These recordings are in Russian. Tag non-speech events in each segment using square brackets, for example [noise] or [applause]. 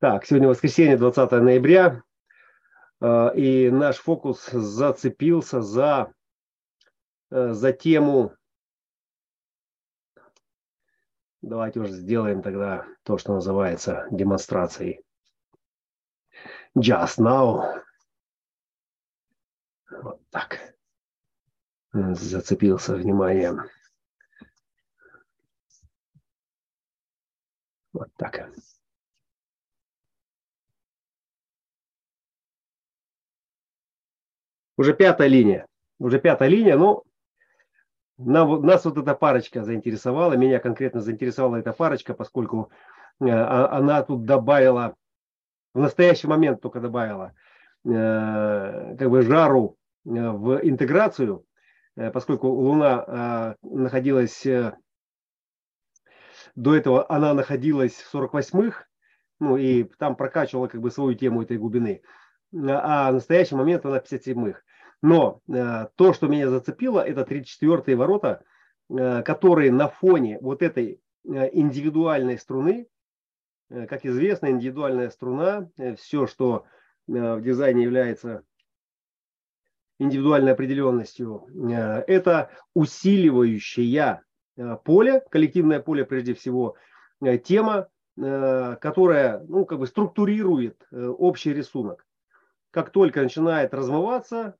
Так, сегодня воскресенье, 20 ноября, э, и наш фокус зацепился за, э, за тему. Давайте уже сделаем тогда то, что называется демонстрацией. Just now. Вот так. Зацепился вниманием. Вот так. Уже пятая линия. Уже пятая линия, ну, нам, нас вот эта парочка заинтересовала, меня конкретно заинтересовала эта парочка, поскольку э, а, она тут добавила, в настоящий момент только добавила, э, как бы жару э, в интеграцию, поскольку Луна находилась, до этого она находилась в 48-х, ну и там прокачивала как бы свою тему этой глубины, а в настоящий момент она 57-х. Но э, то, что меня зацепило, это 34-е ворота, э, которые на фоне вот этой э, индивидуальной струны, э, как известно, индивидуальная струна, э, все, что э, в дизайне является индивидуальной определенностью, э, это усиливающее э, поле, коллективное поле прежде всего, э, тема, э, которая ну, как бы структурирует э, общий рисунок. Как только начинает размываться,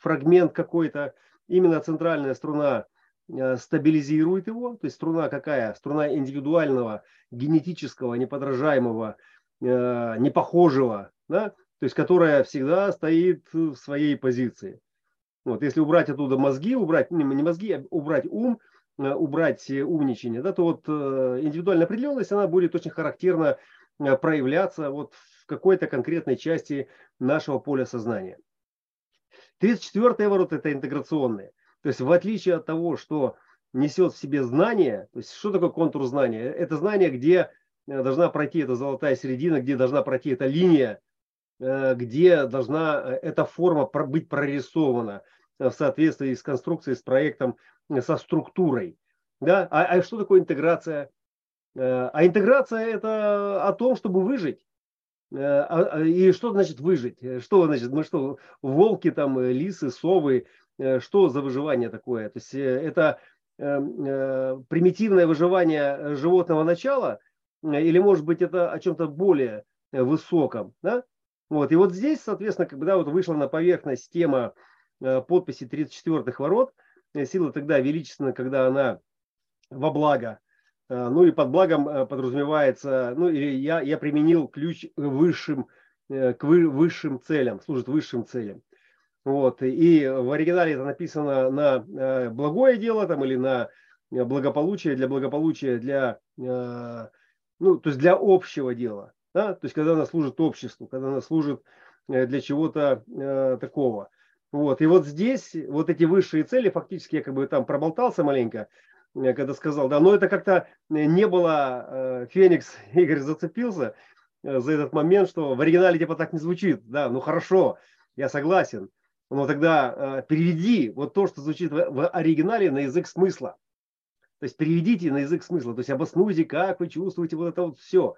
фрагмент какой-то, именно центральная струна э, стабилизирует его, то есть струна какая? Струна индивидуального, генетического, неподражаемого, э, непохожего, да? то есть которая всегда стоит в своей позиции. Вот, если убрать оттуда мозги, убрать, не, мозги, а убрать ум, э, убрать умничание, да, то вот индивидуальная определенность, она будет очень характерно проявляться вот в какой-то конкретной части нашего поля сознания. 34 ворота – это интеграционные. То есть в отличие от того, что несет в себе знание, то есть что такое контур знания? Это знание, где э, должна пройти эта золотая середина, где должна пройти эта линия, э, где должна э, эта форма быть прорисована в соответствии с конструкцией, с проектом, со структурой. Да? А, а что такое интеграция? А интеграция – это о том, чтобы выжить. Э, а, а, и что значит выжить? Э, что значит, мы что, волки там, э, лисы, совы, что за выживание такое? То есть это примитивное выживание животного начала, или может быть это о чем-то более высоком, да? Вот, и вот здесь, соответственно, когда вот вышла на поверхность тема подписи 34-х ворот, сила тогда величественна, когда она во благо ну и под благом э, подразумевается, ну или я, я применил ключ высшим, э, к высшим целям, служит высшим целям. Вот. И в оригинале это написано на благое дело там, или на благополучие, для благополучия, для, ну, то есть для общего дела. Да? То есть когда она служит обществу, когда она служит для чего-то такого. Вот. И вот здесь вот эти высшие цели, фактически я как бы там проболтался маленько, когда сказал, да, но это как-то не было, э, Феникс, [laughs] Игорь зацепился э, за этот момент, что в оригинале типа так не звучит, да, ну хорошо, я согласен, но тогда э, переведи вот то, что звучит в оригинале на язык смысла. То есть переведите на язык смысла, то есть обоснуйте, как вы чувствуете вот это вот все.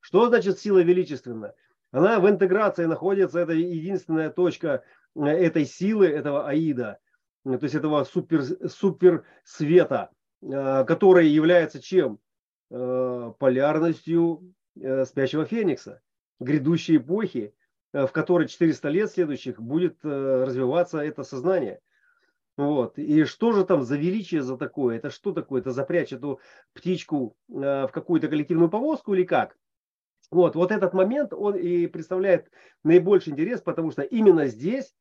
Что значит сила величественна? Она в интеграции находится, это единственная точка этой силы, этого аида, то есть этого супер, супер света, Э, который является чем? Э, полярностью э, спящего феникса, грядущей эпохи, в которой 400 лет следующих будет развиваться это сознание. Вот. И что же там за величие за такое? Это что такое? Это запрячь эту птичку в какую-то коллективную повозку или как? Вот, вот этот момент, он и представляет наибольший интерес, потому что именно здесь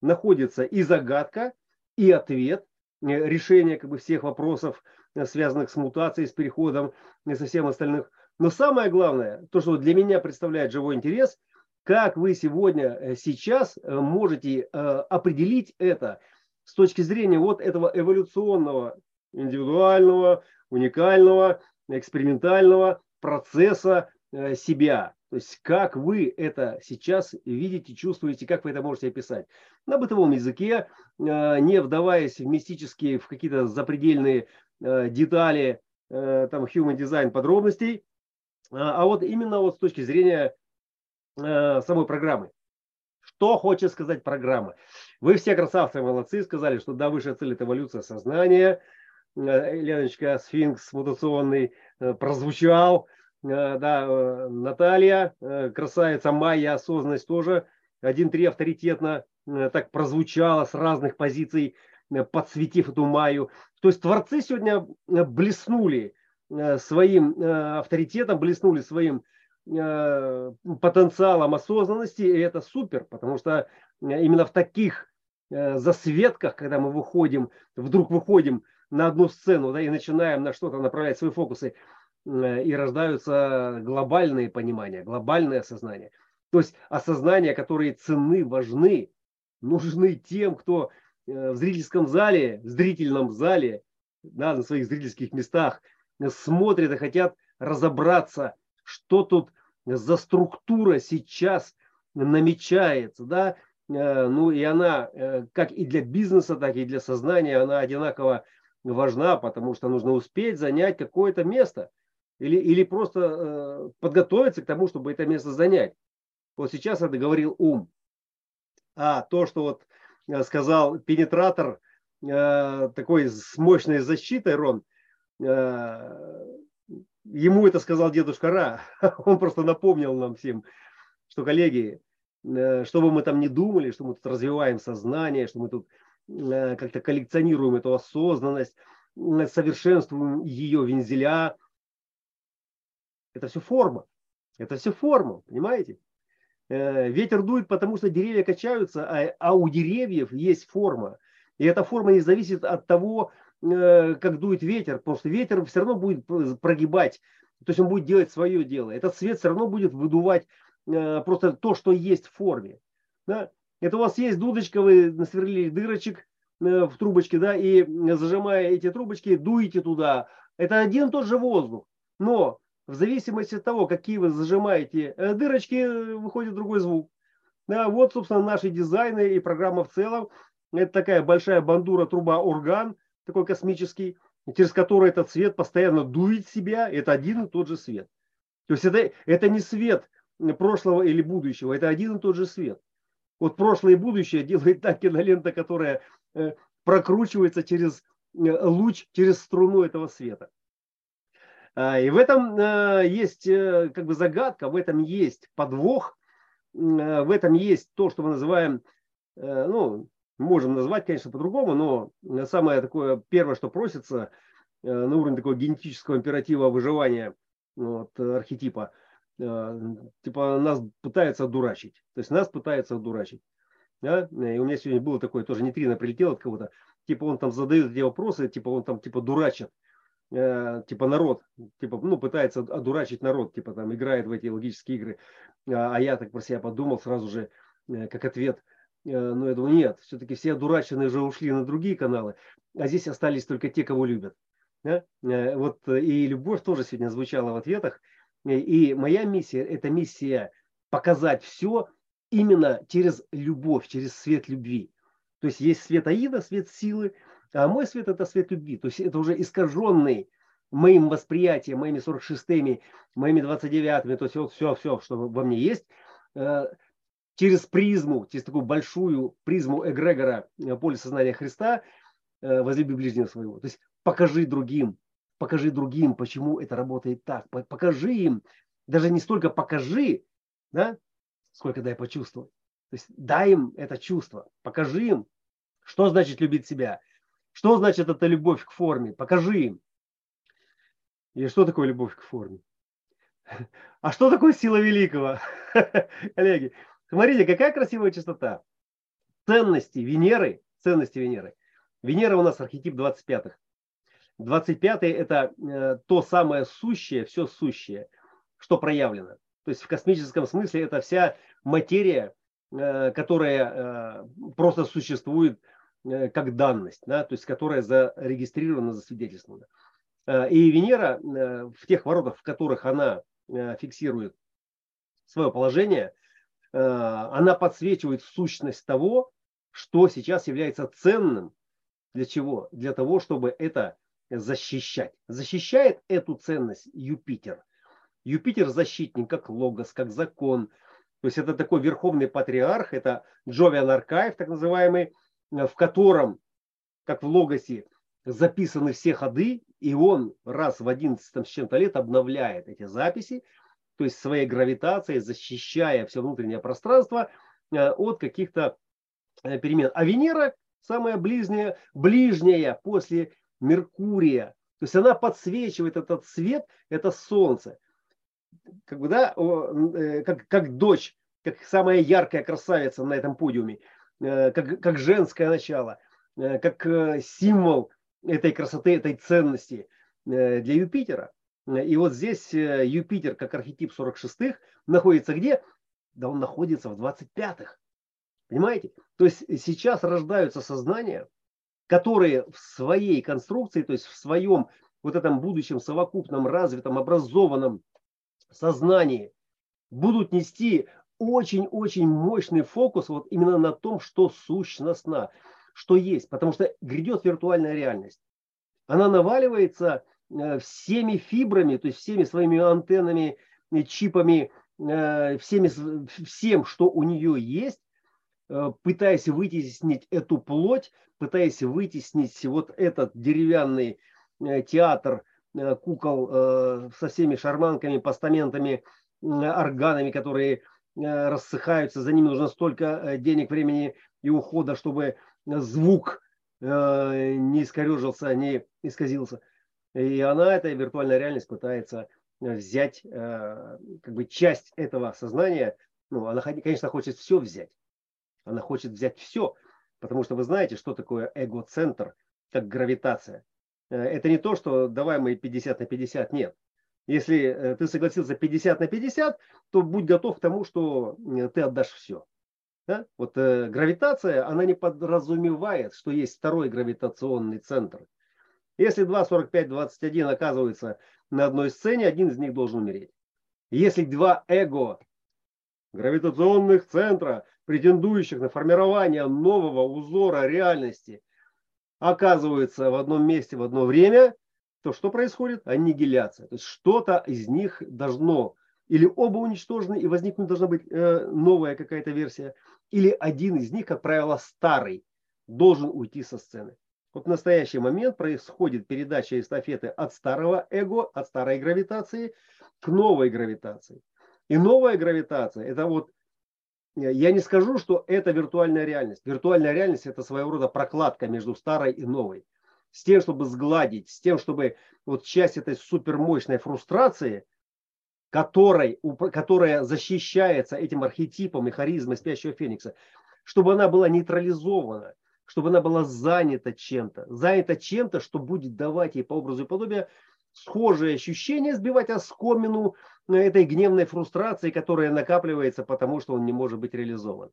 находится и загадка, и ответ, Э, решения как бы, всех вопросов, э, связанных с мутацией, с переходом и со всем остальным. Но самое главное, то, что для меня представляет живой интерес, как вы сегодня, э, сейчас можете определить это с точки зрения вот этого эволюционного, индивидуального, уникального, экспериментального процесса себя. То есть как вы это сейчас видите, чувствуете, как вы это можете описать. На бытовом языке, э, не вдаваясь в мистические, в какие-то запредельные э, детали, э, там, human design подробностей, а, а вот именно вот с точки зрения э, самой программы. Что хочет сказать программа? Вы все красавцы, молодцы, сказали, что да, высшая цель – это эволюция сознания. Э, Леночка, сфинкс мутационный прозвучал. Э, да, Наталья, красавица Майя, осознанность тоже. Один-три авторитетно так прозвучало с разных позиций, подсветив эту Майю. То есть творцы сегодня блеснули своим авторитетом, блеснули своим потенциалом осознанности, и это супер, потому что именно в таких засветках, когда мы выходим, вдруг выходим на одну сцену да, и начинаем на что-то направлять свои фокусы, э, и рождаются глобальные понимания, глобальное осознание. То есть осознания, которые ценны, важны, нужны тем, кто э, в зрительском зале, в зрительном зале, да, на своих зрительских местах смотрят и хотят разобраться, что тут за структура сейчас намечается, да, э, ну и она как и для бизнеса, так и для сознания, она одинаково важна, потому что нужно успеть занять какое-то место или, или просто э, подготовиться к тому, чтобы это место занять. Вот сейчас это говорил ум. А то, что вот э, сказал пенетратор, э, такой с мощной защитой, Рон, э, ему это сказал дедушка Ра. [laughs] Он просто напомнил нам всем, что, коллеги, э, что бы мы там не думали, что мы тут развиваем сознание, что мы тут Э, как-то коллекционируем эту осознанность, совершенствуем ее вензеля. Это все форма. Это все форма, понимаете? Э, ветер дует, потому что деревья качаются, а, а у деревьев есть форма. И эта форма не зависит от того, э, как дует ветер, что ветер все равно будет прогибать, то есть он будет делать свое дело. Этот свет все равно будет выдувать просто то, что есть в форме. Да? Это у вас есть дудочка, вы насверлили дырочек э, в трубочке, да, и зажимая эти трубочки, дуете туда. Это один и тот же воздух. Но в зависимости от того, какие вы зажимаете э, дырочки, выходит другой звук. Да, вот, собственно, наши дизайны и программа в целом. Это такая большая бандура, труба, орган, такой космический, через который этот свет постоянно дует себя. Это один и тот же свет. То есть это, это не свет прошлого или будущего, это один и тот же свет. Вот прошлое и будущее делает та кинолента, которая э, прокручивается через э, луч, через струну этого света. А, и в этом э, есть как бы загадка, в этом есть подвох, в этом есть то, что мы называем, ну, можем назвать, конечно, по-другому, но самое такое первое, что просится на уровне такого генетического императива выживания вот, архетипа – Э, типа нас пытаются одурачить. То есть нас пытаются одурачить. Да? И у меня сегодня было такое, тоже нейтрино прилетело от кого-то. Типа он там задает эти вопросы, типа он там типа дурачит. Э, типа народ, типа, ну, пытается одурачить народ, типа там играет в эти логические игры. А, а я так про себя подумал сразу же, э, как ответ. Ну, я думаю, нет, все-таки все одураченные уже ушли на другие каналы, а здесь остались только те, кого любят. Да? Вот и любовь тоже сегодня звучала в ответах. И моя миссия – это миссия показать все именно через любовь, через свет любви. То есть есть свет Аида, свет силы, а мой свет – это свет любви. То есть это уже искаженный моим восприятием, моими 46-ми, моими 29-ми, то есть вот все, все, что во мне есть, э, через призму, через такую большую призму эгрегора э, поля сознания Христа, э, возлюби ближнего своего. То есть покажи другим, покажи другим, почему это работает так. Покажи им, даже не столько покажи, да, сколько дай почувствовать. То есть дай им это чувство, покажи им, что значит любить себя, что значит это любовь к форме, покажи им. И что такое любовь к форме? А что такое сила великого? [laughs] Коллеги, смотрите, какая красивая частота. Ценности Венеры, ценности Венеры. Венера у нас архетип 25-х. 25 это э, то самое сущее, все сущее, что проявлено. То есть в космическом смысле это вся материя, э, которая э, просто существует как данность, да, то есть которая зарегистрирована, засвидетельствована. И Венера в тех воротах, в которых она фиксирует свое положение, она подсвечивает сущность того, что сейчас является ценным. Для чего? Для того, чтобы это защищать. Защищает эту ценность Юпитер. Юпитер защитник, как логос, как закон. То есть это такой верховный патриарх, это Джовиан Аркаев, так называемый, в котором, как в логосе, записаны все ходы, и он раз в 11 с чем-то лет обновляет эти записи, то есть своей гравитацией, защищая все внутреннее пространство э, от каких-то э, перемен. А Венера самая ближняя, ближняя после Меркурия. То есть она подсвечивает этот свет, это Солнце. Как бы, да, э, как, как дочь, как самая яркая красавица на этом подиуме, как, как женское начало, как символ этой красоты, этой ценности э, для Юпитера. И вот здесь э, Юпитер, как архетип 46-х, находится где? Да он находится в 25-х. Понимаете? То есть сейчас рождаются сознания, которые в своей конструкции, то есть в своем вот этом будущем совокупном, развитом, образованном сознании будут нести очень-очень мощный фокус вот именно на том, что сущностно что есть, потому что грядет виртуальная реальность. Она наваливается э, всеми фибрами, то есть всеми своими антеннами, э, чипами, э, всеми, всем, что у нее есть, пытаясь вытеснить эту плоть, пытаясь вытеснить вот этот деревянный театр кукол со всеми шарманками, постаментами, органами, которые рассыхаются, за ними нужно столько денег, времени и ухода, чтобы звук э, не искорежился, не исказился. И она, эта виртуальная реальность, пытается взять э, как бы часть этого сознания. Ну, она, конечно, хочет все взять. Она хочет взять все. Потому что вы знаете, что такое эго-центр, как гравитация. Э, это не то, что давай мы 50 на 50, нет. Если ты согласился 50 на 50, то будь готов к тому, что ты отдашь все. Да? Вот э, гравитация, она не подразумевает, что есть второй гравитационный центр. Если 2, 45, 21 оказываются на одной сцене, один из них должен умереть. Если два эго гравитационных центра, претендующих на формирование нового узора реальности, оказываются в одном месте в одно время, то что происходит? Аннигиляция. То есть что-то из них должно или оба уничтожены и возникнуть должна быть э, новая какая-то версия, или один из них, как правило, старый, должен уйти со сцены. Вот в настоящий момент происходит передача эстафеты от старого эго, от старой гравитации к новой гравитации. И новая гравитация, это вот, э, я не скажу, что это виртуальная реальность. Виртуальная реальность это своего рода прокладка между старой и новой. С тем, чтобы сгладить, с тем, чтобы вот часть этой супермощной фрустрации – которой, которая защищается этим архетипом и харизмой спящего феникса, чтобы она была нейтрализована, чтобы она была занята чем-то, занята чем-то, что будет давать ей по образу и подобию схожие ощущения, сбивать оскомину этой гневной фрустрации, которая накапливается, потому что он не может быть реализован.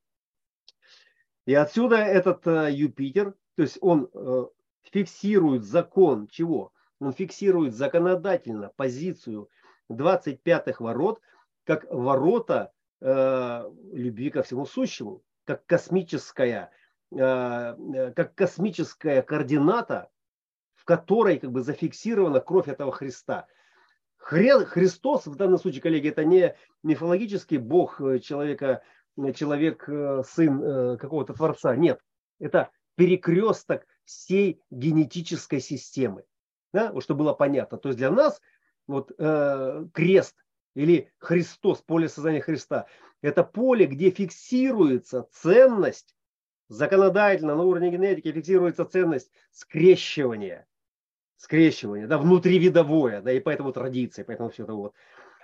И отсюда этот э, Юпитер, то есть он э, фиксирует закон чего? Он фиксирует законодательно позицию 25-х ворот как ворота э, любви ко всему сущему, как космическая, э, э, как космическая координата, в которой как бы зафиксирована кровь этого Христа. Хре, Христос в данном случае, коллеги, это не мифологический бог э, человека, э, человек, сын какого-то творца. Нет, это перекресток всей генетической системы. Да, вот чтобы было понятно. То есть для нас вот э, крест или Христос, поле сознания Христа, это поле, где фиксируется ценность, законодательно на уровне генетики фиксируется ценность скрещивания, скрещивания, да, внутривидовое, да, и поэтому традиция, поэтому все это вот.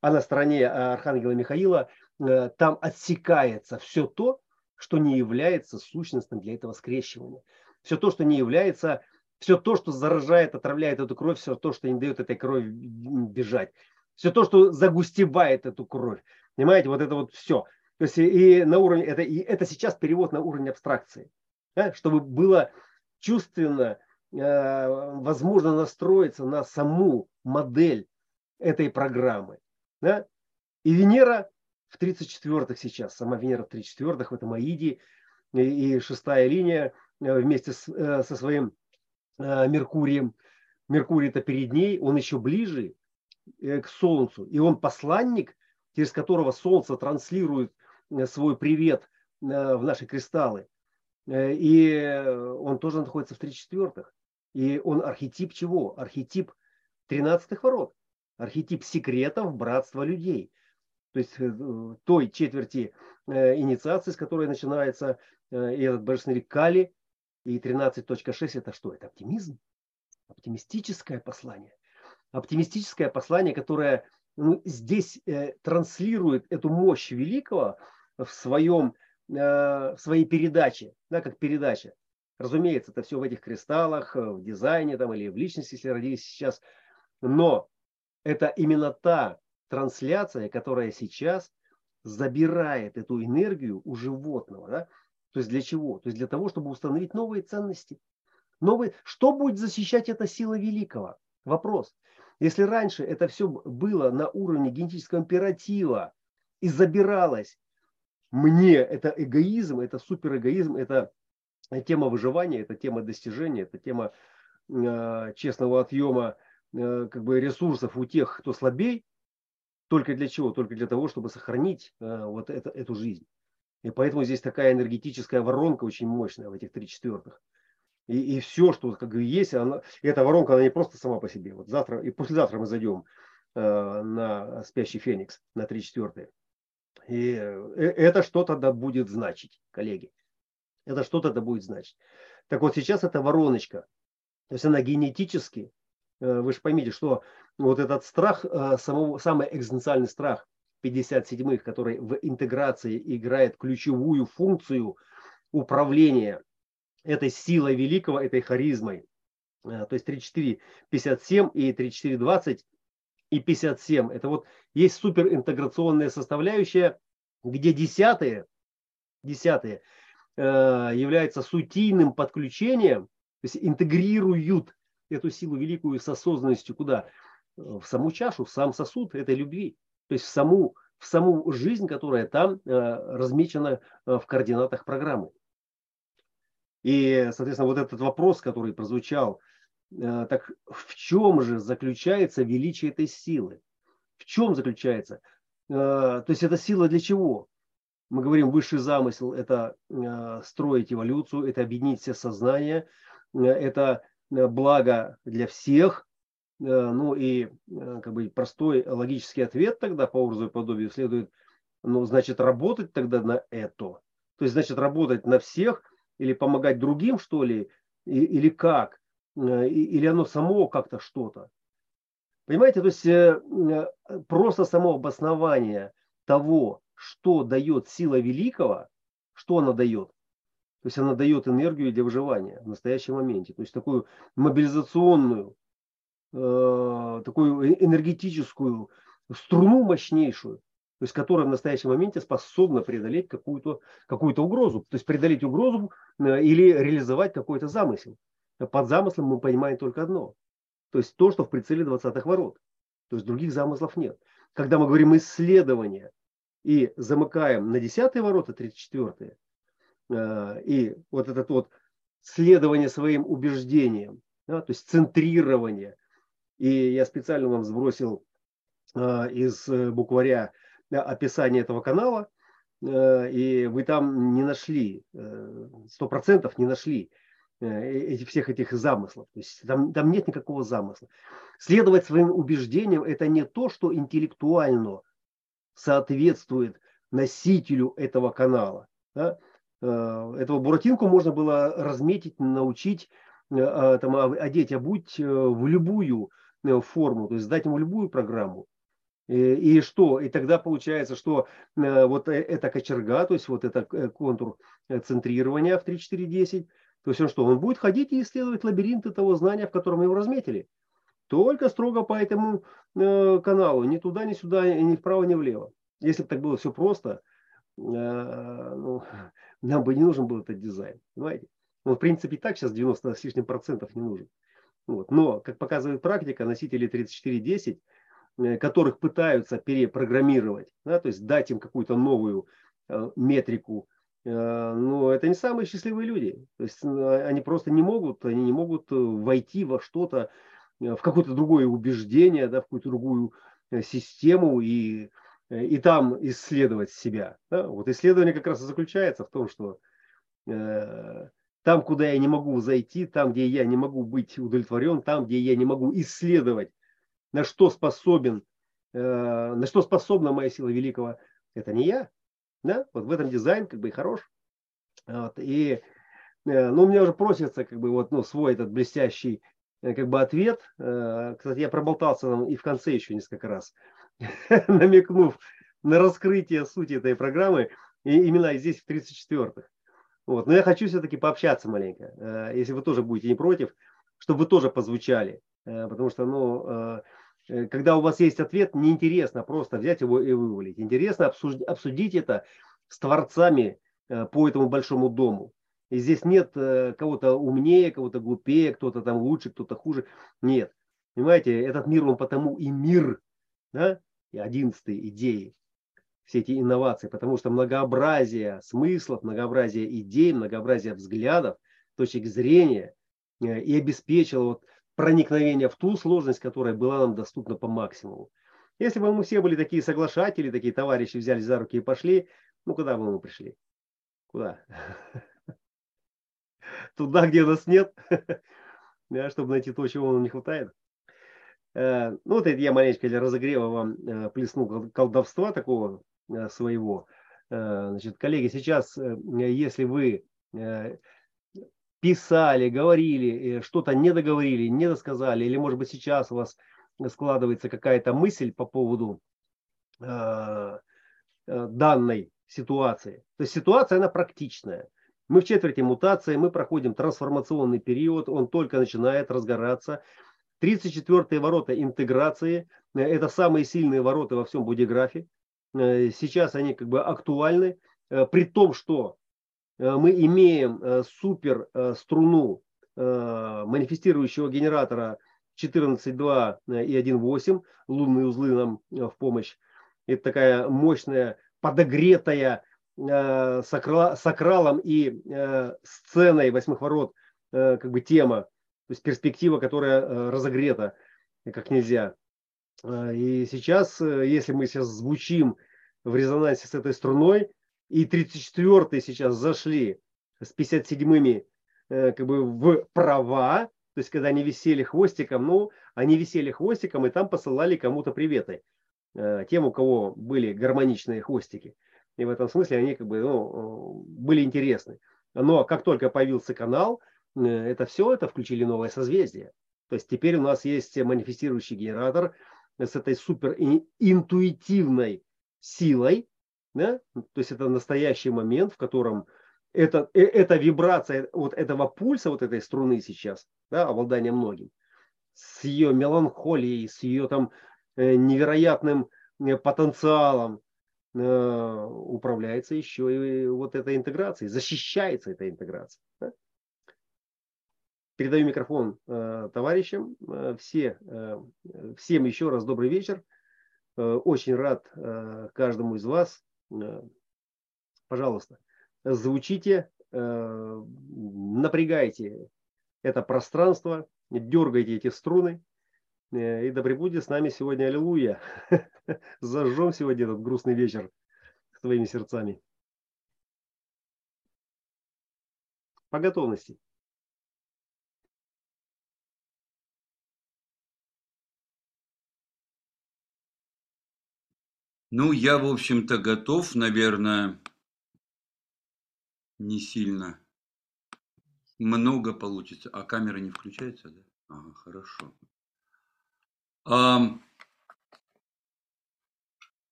А на стороне э, Архангела Михаила э, там отсекается все то, что не является сущностным для этого скрещивания. Все то, что не является все то, что заражает, отравляет эту кровь, все то, что не дает этой крови бежать, все то, что загустевает эту кровь. Понимаете, вот это вот все. То есть и на уровне, это, и это сейчас перевод на уровень абстракции. Да? Чтобы было чувственно, э, возможно настроиться на саму модель этой программы. Да? И Венера в 34-х сейчас, сама Венера в 34-х, в этом Аиде, и, и шестая линия вместе с, э, со своим Э, Меркурием. Меркурий это перед ней, он еще ближе. к Солнцу. И он посланник, через которого Солнце транслирует свой привет в наши кристаллы. И он тоже находится в три четвертых. И он архетип чего? Архетип тринадцатых ворот. Архетип секретов братства людей. То есть той четверти инициации, с которой начинается этот божественный Кали, и 13.6 это что? Это оптимизм. Оптимистическое послание. Оптимистическое послание, которое ну, здесь э, транслирует эту мощь великого в, своем, э, в своей передаче, да, как передача. Разумеется, это все в этих кристаллах, э, в дизайне там, или в личности, если родились сейчас. Но это именно та трансляция, которая сейчас забирает эту энергию у животного. Да? То есть для чего? То есть для того, чтобы установить новые ценности. Новые... Что будет защищать эта сила великого? Вопрос. Если раньше это все было на уровне генетического императива и забиралось, мне это эгоизм, это суперэгоизм, это тема выживания, это тема достижения, это тема э, честного отъема э, как бы ресурсов у тех, кто слабей. Только для чего? Только для того, чтобы сохранить э, вот это, эту жизнь. И поэтому здесь такая энергетическая воронка очень мощная в этих три четвертых. И, и все, что как бы есть, она, эта воронка, она не просто сама по себе. Вот завтра и послезавтра мы зайдем э, на спящий феникс, на три четвертые. И э, это что-то да будет значить, коллеги. Это что-то да будет значить. Так вот сейчас эта вороночка, то есть она генетически, э, вы же поймите, что вот этот страх, э, самого, самый экзистенциальный страх, 57-х, который в интеграции играет ключевую функцию управления этой силой великого, этой харизмой. Э, то есть 34, 57 и 34, 20 и 57. Это вот есть суперинтеграционная составляющая, где десятые, десятые э, являются сутийным подключением, то есть интегрируют эту силу великую с осознанностью куда? В саму чашу, в сам сосуд этой любви то есть в саму, в саму жизнь, которая там э, размечена э, в координатах программы. И, соответственно, вот этот вопрос, который прозвучал, э, так в чем же заключается величие этой силы? В чем заключается? То есть эта сила для чего? Мы говорим, высший замысел – это строить эволюцию, это объединить все сознания, это благо для всех, ну и э, как бы простой логический ответ тогда по образу и подобию следует, ну, значит, работать тогда на это. То есть, значит, работать на всех или помогать другим, что ли, или как? Э, или оно само как-то что-то. Понимаете, то есть просто само обоснование того, что дает сила великого, что она дает? То есть она дает энергию для выживания в настоящем моменте. То есть такую мобилизационную э, такую энергетическую струну мощнейшую, то есть которая в настоящем моменте способна преодолеть какую-то какую угрозу, то есть преодолеть угрозу э, или реализовать какой-то замысел. Под замыслом мы понимаем только одно, то есть то, что в прицеле 20-х ворот, то есть других замыслов нет. Когда мы говорим исследование и замыкаем на 10 ворота, 34 э, и вот этот вот следование своим убеждениям, да, то есть центрирование – и я специально вам сбросил э, из э, букваря описание этого канала, э, и вы там не нашли, сто процентов не нашли эти, всех этих замыслов. То есть там, там нет никакого замысла. Следовать своим убеждениям – это не то, что интеллектуально соответствует носителю этого канала. Да? Этого Буратинку можно было разметить, научить, там, одеть, обуть в любую Э, форму, то есть сдать ему любую программу. И, и что? И тогда получается, что э, вот э, эта кочерга, то есть вот этот контур центрирования в 3.4.10, то есть он что? Он будет ходить и исследовать лабиринты того знания, в котором его разметили. Только строго по этому э, каналу, ни туда, ни сюда, ни вправо, ни влево. Если бы так было все просто, э, ну, [laughs] нам бы не нужен был этот дизайн. Понимаете? Он, в принципе, и так сейчас 90 с лишним процентов не нужен. Вот. Но, как показывает практика, носители 3410, э, которых пытаются перепрограммировать, да, то есть дать им какую-то новую э, метрику, э, но это не самые счастливые люди. То есть они просто не могут, они не могут войти во что-то, в какое-то другое убеждение, да, в какую-то другую систему и, и там исследовать себя. Да? Вот исследование как раз и заключается в том, что э, там, куда я не могу зайти, там, где я не могу быть удовлетворен, там, где я не могу исследовать, на что способен, э, на что способна моя сила великого, это не я. Да? Вот в этом дизайн как бы и хорош. Вот. И э, ну, меня уже просится как бы вот ну, свой этот блестящий э, как бы ответ. Э, кстати, я проболтался и в конце еще несколько раз, [laughs] намекнув на раскрытие сути этой программы, и именно здесь в 34-х. Вот. Но я хочу все-таки пообщаться маленько, если вы тоже будете не против, чтобы вы тоже позвучали. Потому что, ну, когда у вас есть ответ, неинтересно просто взять его и вывалить. Интересно обсудить, обсудить это с творцами по этому большому дому. И здесь нет э, кого-то умнее, кого-то глупее, кто-то там лучше, кто-то хуже. Нет. Понимаете, этот мир, он потому и мир. Да? И одиннадцатые идеи. Все эти инновации. Потому что многообразие смыслов, многообразие идей, многообразие взглядов, точек зрения э, и обеспечило вот проникновение в ту сложность, которая была нам доступна по максимуму. Если бы мы все были такие соглашатели, такие товарищи взяли за руки и пошли, ну куда бы мы пришли? Куда? [laughs] туда, где нас нет, [laughs] чтобы найти то, чего нам не хватает. Э, ну, вот это я маленько для разогрева вам э, плеснул колдовства такого своего. Значит, коллеги, сейчас, если вы писали, говорили, что-то не договорили, не досказали, или, может быть, сейчас у вас складывается какая-то мысль по поводу данной ситуации. То есть ситуация, она практичная. Мы в четверти мутации, мы проходим трансформационный период, он только начинает разгораться. 34-е ворота интеграции – это самые сильные ворота во всем будиграфе. Э, сейчас они как бы актуальны, э, при том, что э, мы имеем супер струну манифестирующего генератора 14.2 и 1.8, лунные узлы нам в помощь. Это такая мощная, подогретая сакра, сакралом и сценой восьмых ворот как бы тема, то есть перспектива, которая разогрета как нельзя. Э, и сейчас, э, если мы сейчас звучим в резонансе с этой струной, и 34-е сейчас зашли с 57-ми э, как бы в права, то есть когда они висели хвостиком, ну, они висели хвостиком и там посылали кому-то приветы. Э, тем, у кого были гармоничные хвостики. И в этом смысле они как бы ну, были интересны. Но как только появился канал, это все, это включили новое созвездие. То есть теперь у нас есть манифестирующий генератор с этой супер интуитивной силой. Да? То есть это настоящий момент, в котором это, э, эта вибрация вот этого пульса, вот этой струны сейчас, да, обладание многим, с ее меланхолией, с ее там э, невероятным потенциалом, Э, управляется еще и вот этой интеграцией, защищается эта интеграция. Да? Передаю микрофон э, товарищам. Э, все, э, всем еще раз добрый вечер. Э, очень рад э, каждому из вас. Э, пожалуйста, звучите, э, напрягайте это пространство, дергайте эти струны. Э, и да пребудет с нами сегодня Аллилуйя. [laughs] Зажжем сегодня этот грустный вечер своими сердцами. По готовности. Ну, я, в общем-то, готов, наверное, не сильно. Много получится. А камера не включается, да? Ага, хорошо.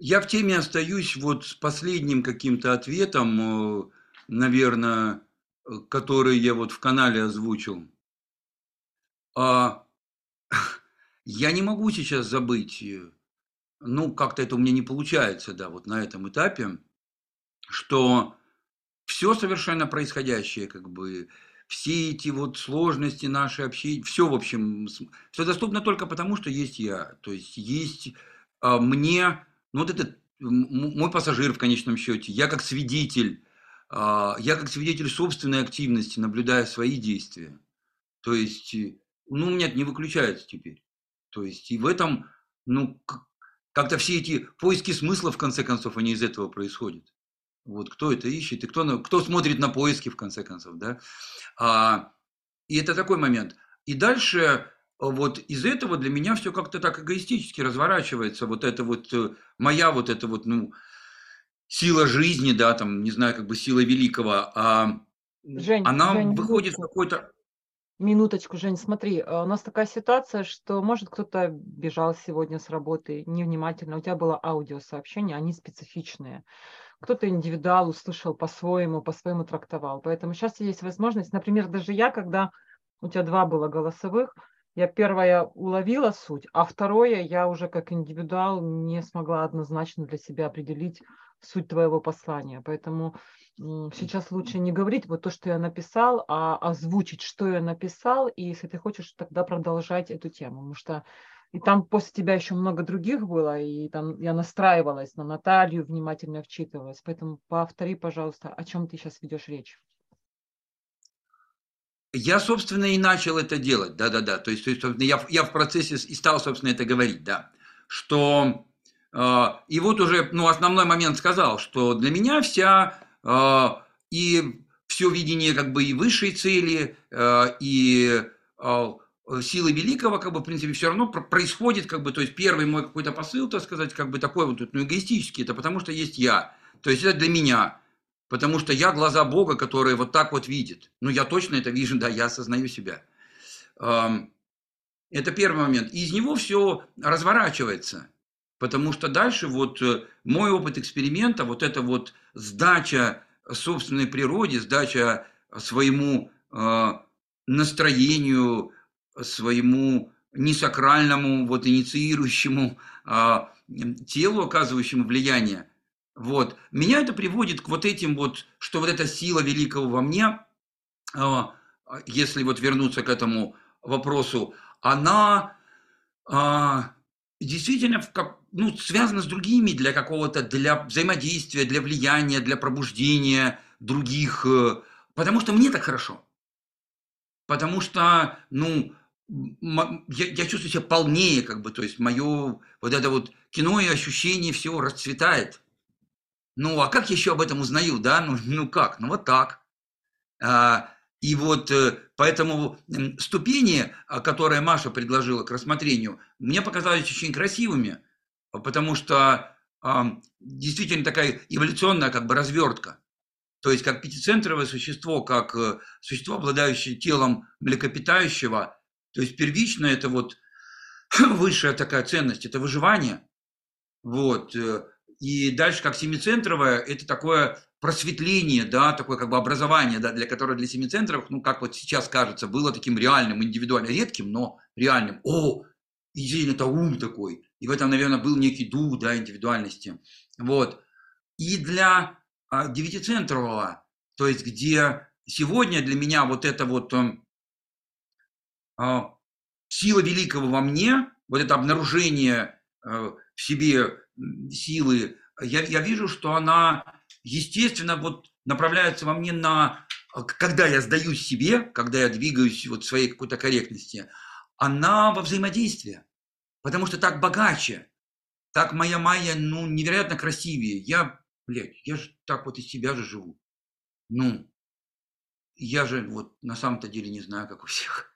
Я в теме остаюсь вот с последним каким-то ответом, э, наверное, э, который я вот в канале озвучил. А, [laughs] я не могу сейчас забыть, э, ну, как-то это у меня не получается, да, вот на этом этапе, что все совершенно происходящее, как бы, все эти вот сложности наши общения, все, в общем, все доступно только потому, что есть я. То есть есть а, мне ну вот этот мой пассажир в конечном счете, я как свидетель, а, я как свидетель собственной активности, наблюдая свои действия. То есть, ну, у меня это не выключается теперь. То есть, и в этом, ну, как-то все эти поиски смысла, в конце концов, они из этого происходят. Вот кто это ищет и кто, кто смотрит на поиски, в конце концов, да. А, и это такой момент. И дальше вот из этого для меня все как-то так эгоистически разворачивается. Вот это вот э, моя вот это вот, ну, сила жизни, да, там, не знаю, как бы сила великого, а Жень, она Жень, выходит в какой-то... Минуточку, Жень, смотри, а у нас такая ситуация, что, может, кто-то бежал сегодня с работы невнимательно, у тебя было аудиосообщение, они специфичные. Кто-то индивидуал услышал по-своему, по-своему трактовал. Поэтому сейчас есть возможность, например, даже я, когда у тебя два было голосовых, я первое уловила суть, а второе я уже как индивидуал не смогла однозначно для себя определить суть твоего послания. Поэтому сейчас лучше не говорить вот то, что я написал, а озвучить, что я написал, и если ты хочешь, тогда продолжать эту тему, потому что и там после тебя еще много других было, и там я настраивалась на Наталью, внимательно вчитывалась. Поэтому повтори, пожалуйста, о чем ты сейчас ведешь речь. Я, собственно, и начал это делать, да-да-да. То есть, есть я, я в процессе и стал, собственно, это говорить, да. Что, и вот уже, ну, основной момент сказал, что для меня вся э, и все видение как бы и высшей цели, э, и силы великого, как бы, в принципе, все равно происходит, как бы, то есть первый мой какой-то посыл, так сказать, как бы такой вот, ну, эгоистический, это потому что есть я. То есть это для меня. Потому что я глаза Бога, которые вот так вот видит. Ну, я точно это вижу, да, я осознаю себя. Это первый момент. И из него все разворачивается. Потому что дальше вот э, мой опыт эксперимента, вот это вот сдача собственной природе, сдача своему э, настроению, своему несакральному, вот инициирующему э, телу, оказывающему влияние, вот. Меня это приводит к вот этим вот, что вот эта сила великого во мне, а, если вот вернуться к этому вопросу, она а, действительно ну, связана с другими для какого-то, для взаимодействия, для влияния, для пробуждения других, э, потому что мне так хорошо. Потому что, ну, я, я чувствую себя полнее, как бы, то есть мое вот это вот кино и ощущение всего расцветает. Ну, а как я еще об этом узнаю, да? Ну, ну как? Ну, вот так. А, и вот э, поэтому ступени, а, которые Маша предложила к рассмотрению, мне показались очень красивыми, потому что действительно такая эволюционная как бы развертка. То есть как пятицентровое существо, как э, существо, обладающее телом млекопитающего, то есть первично это вот [laughs] высшая такая ценность, это выживание. Вот. Э, и дальше, как семицентровое, это такое просветление, да, такое как бы образование, да, для которого для семицентровых, ну, как вот сейчас кажется, было таким реальным, индивидуально редким, но реальным. О, и это ум такой. И в этом, наверное, был некий дух, да, индивидуальности. Вот. И для а, девятицентрового, то есть где сегодня для меня вот это вот а, сила великого во мне, вот это обнаружение а, в себе силы, я, я вижу, что она, естественно, вот направляется во мне на, когда я сдаюсь себе, когда я двигаюсь вот своей какой-то корректности, она во взаимодействии. Потому что так богаче, так моя Майя, ну, невероятно красивее. Я, блядь, я же так вот из себя же живу. Ну, я же вот на самом-то деле не знаю, как у всех.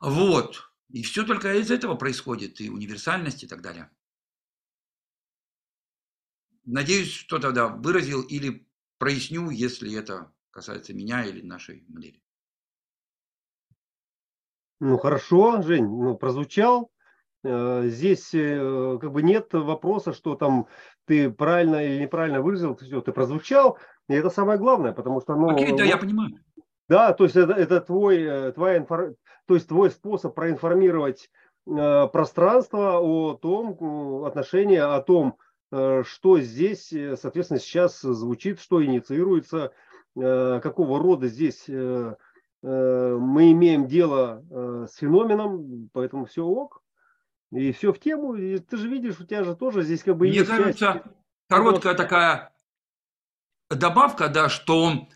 Вот. И все только из этого происходит, и универсальность и так далее. Надеюсь, что тогда выразил или проясню, если это касается меня или нашей модели. Ну хорошо, Жень, ну прозвучал. Э, здесь э, как бы нет вопроса, что там ты правильно или неправильно выразил, все, ты прозвучал. И это самое главное, потому что... Ну, Окей, да, я понимаю. Да, то есть это, это твой, э, твоя инфор... то есть твой способ проинформировать э, пространство о том, отношения о том, Э, что здесь, э, соответственно, сейчас звучит, что инициируется, э, какого рода здесь мы имеем дело с феноменом, поэтому все ок. И все в тему. И ты же видишь, у тебя же тоже здесь как бы Мне кажется, часть... короткая такая добавка, да, что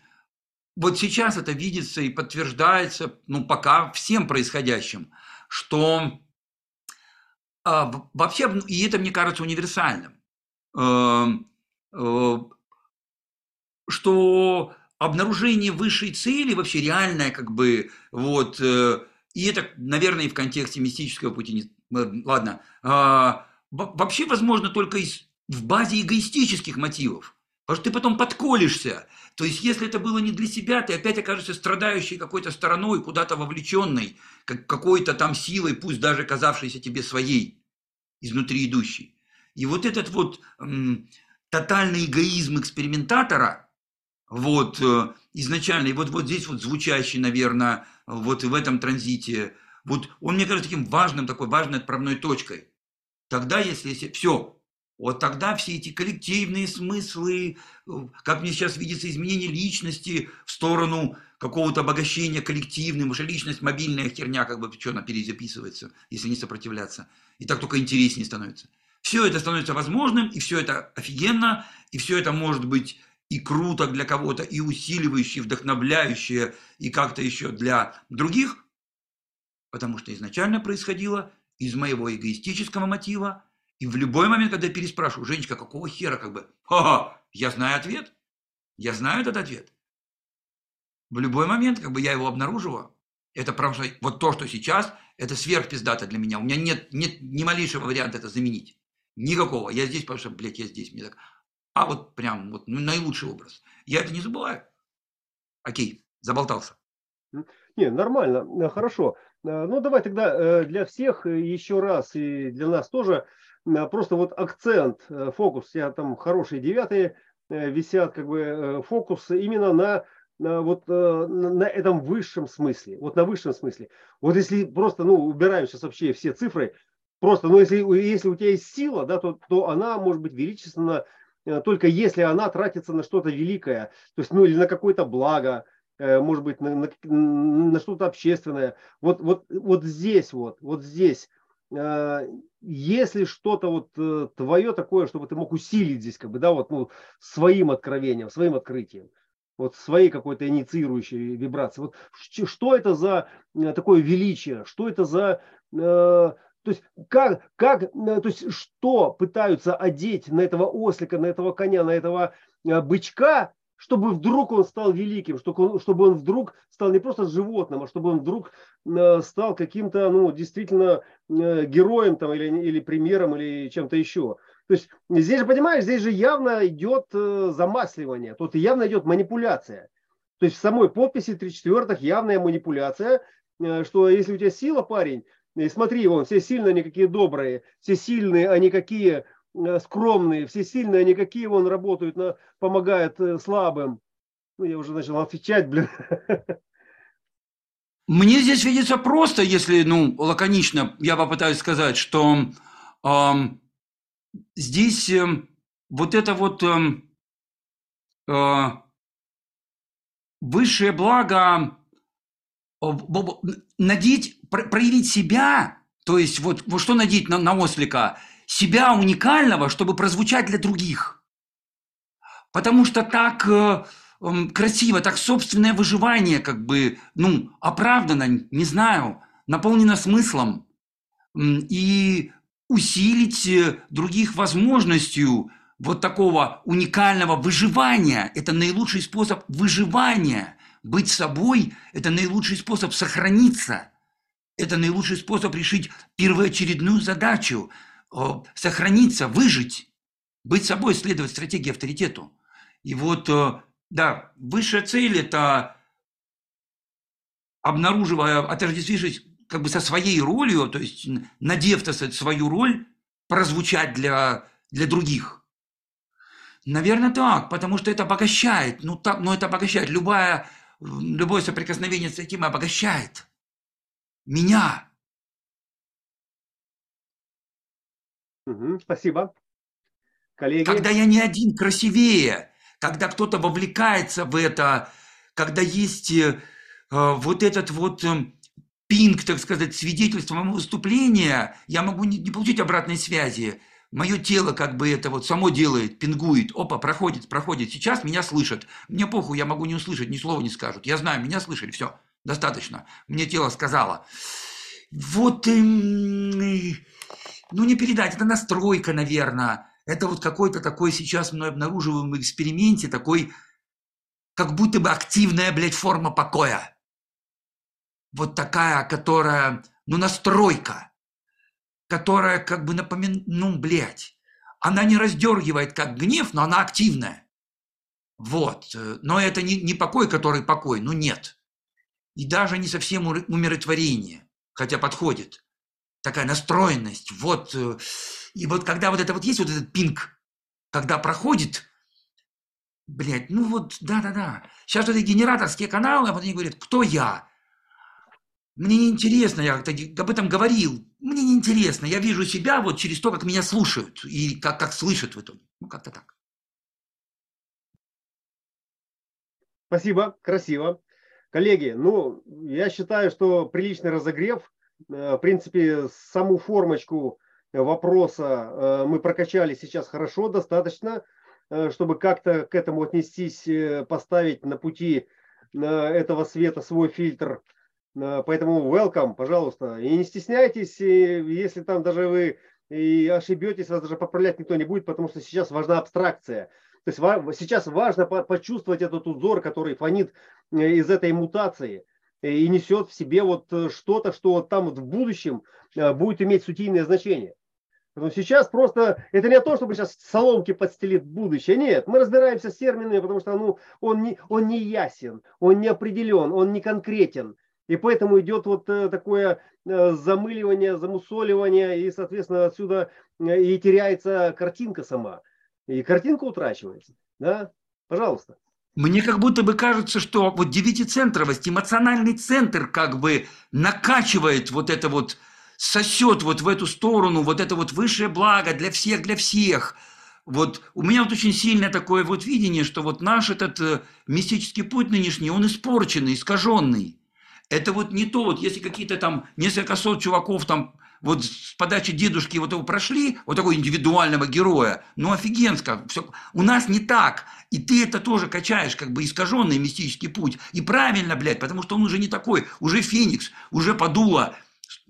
вот сейчас это видится и подтверждается, ну, пока всем происходящим, что а, вообще, и это мне кажется универсальным, э, э, что обнаружение высшей цели вообще реальное, как бы, вот, э, и это, наверное, и в контексте мистического пути, ладно, а, вообще возможно только из, в базе эгоистических мотивов, потому что ты потом подколешься, то есть, если это было не для себя, ты опять окажешься страдающей какой-то стороной, куда-то вовлеченной, как какой-то там силой, пусть даже казавшейся тебе своей, изнутри идущей. И вот этот вот м, тотальный эгоизм экспериментатора, вот э, изначально, и вот, вот здесь вот звучащий, наверное, вот в этом транзите, вот он мне кажется таким важным, такой важной отправной точкой. Тогда, если, если все, вот тогда все эти коллективные смыслы, как мне сейчас видится изменение личности в сторону какого-то обогащения коллективным, уже личность мобильная херня, как бы что она перезаписывается, если не сопротивляться. И так только интереснее становится. Все это становится возможным, и все это офигенно, и все это может быть и круто для кого-то, и усиливающее, вдохновляющее, и как-то еще для других, потому что изначально происходило из моего эгоистического мотива, и в любой момент, когда я переспрашиваю, Женечка, какого хера, как бы, ха-ха, я знаю ответ, я знаю этот ответ. В любой момент, как бы я его обнаруживаю, это просто вот то, что сейчас, это сверхпиздато для меня. У меня нет, нет ни малейшего варианта это заменить. Никакого. Я здесь, потому что, блядь, я здесь. Мне так... А вот прям вот ну, наилучший образ. Я это не забываю. Окей, заболтался. Не, нормально, э, хорошо. Э, ну, давай тогда э, для всех еще раз и для нас тоже просто вот акцент, э, фокус, я там хорошие девятые э, висят, как бы э, фокус именно на, вот на этом высшем смысле, вот на высшем смысле. Вот если просто, ну, убираем сейчас вообще все цифры, просто, ну, если, если у тебя есть сила, да, то, то она может быть величественна только если она тратится на что-то великое, то есть, ну, или на какое-то благо, может быть, на, на, на что-то общественное. Вот, вот, вот здесь вот, вот здесь Э, если что-то вот э, твое такое, чтобы ты мог усилить здесь, как бы, да, вот, ну, своим откровением, своим открытием, вот своей какой-то инициирующей вибрации. Вот что это за э, такое величие, что это за, то есть как, как, то есть что пытаются одеть на этого ослика, на этого коня, на этого бычка, чтобы вдруг он стал великим, чтобы он, чтобы он вдруг стал не просто животным, а чтобы он вдруг э, стал каким-то, ну, действительно э, героем там или, или примером или чем-то еще. То есть здесь же, понимаешь, здесь же явно идет э, замасливание, тут явно идет манипуляция. То есть в самой подписи 3 четвертых явная манипуляция, что если у тебя сила, парень, и смотри, вон, все сильные, они какие добрые, все сильные, они какие скромные, все сильные, они какие вон работают, на, помогают э, слабым. Ну, я уже начал отвечать, блин. [laughs] Мне здесь видится просто, если, ну, лаконично, я попытаюсь сказать, что э, здесь э, вот это вот э, э, высшее благо, э, надеть, проявить себя, то есть вот, вот что надеть на, на ослика – себя уникального, чтобы прозвучать для других. Потому что так э, э, красиво, так собственное выживание как бы, ну, оправдано, не знаю, наполнено смыслом. И усилить э, других возможностью вот такого уникального выживания. Это наилучший способ выживания. Быть собой – это наилучший способ сохраниться. Это наилучший способ решить первоочередную задачу – сохраниться, выжить, быть собой, следовать стратегии авторитету. И вот, э, да, высшая цель – это обнаруживая, отождествившись как бы со своей ролью, то есть надев, так сказать, свою роль, прозвучать для, для других. Наверное, так, потому что это обогащает. Ну, так, ну это обогащает. Любая, любое соприкосновение с этим обогащает. Меня. Спасибо. Коллеги. Когда я не один красивее, когда кто-то вовлекается в это, когда есть э, вот этот вот э, пинг, так сказать, свидетельство моего выступления, я могу не, не получить обратной связи. Мое тело как бы это вот само делает, пингует, опа, проходит, проходит. Сейчас меня слышат. Мне похуй, я могу не услышать, ни слова не скажут. Я знаю, меня слышали, все, достаточно. Мне тело сказало. Вот, ну не передать, это настройка, наверное. Это вот какой-то такой сейчас мы обнаруживаем в эксперименте, такой, как будто бы активная, блядь, форма покоя. Вот такая, которая, ну, настройка которая как бы напоминает, ну, блядь, она не раздергивает как гнев, но она активная. Вот. Но это не, не покой, который покой, ну нет. И даже не совсем умиротворение, хотя подходит. Такая настроенность. Вот. Э, и вот когда вот это вот есть, вот этот пинг, когда проходит, блядь, ну вот, да-да-да. Сейчас вот эти генераторские каналы, а вот они говорят, кто я? Мне неинтересно, я как-то об этом говорил. Мне неинтересно. Я вижу себя вот через то, как меня слушают и как, как слышат в итоге. Ну, как-то так. Спасибо, красиво. Коллеги, ну, я считаю, что приличный разогрев. Э, в принципе, саму формочку вопроса э, мы прокачали сейчас хорошо, достаточно, э, чтобы как-то к этому отнестись, поставить на пути этого света свой фильтр – Э, поэтому welcome, пожалуйста. И не стесняйтесь, если там даже вы и ошибетесь, вас даже поправлять никто не будет, потому что сейчас важна абстракция. То есть сейчас важно почувствовать этот узор, который фонит э, из этой мутации и несет в себе вот э, что-то, что вот там вот в будущем будет иметь сутийное значение. Но сейчас просто, это не то, чтобы сейчас соломки подстелит будущее. Нет, мы разбираемся с терминами, потому что ну, он, не, он не ясен, он не определен, он не конкретен. И поэтому идет вот э, такое э, замыливание, замусоливание, и, соответственно, отсюда э, и теряется картинка сама. И картинка утрачивается. Да? Пожалуйста. Мне как будто бы кажется, что вот девятицентровость, эмоциональный центр как бы накачивает вот это вот, сосет вот в эту сторону, вот это вот высшее благо для всех, для всех. Вот у меня вот очень сильное такое вот видение, что вот наш этот мистический путь нынешний, он испорченный, искаженный. Это вот не то, вот если какие-то там несколько сот чуваков там вот с подачи дедушки вот его прошли, вот такого индивидуального героя, ну офигенско, все. у нас не так, и ты это тоже качаешь, как бы искаженный мистический путь, и правильно, блядь, потому что он уже не такой, уже Феникс, уже подуло,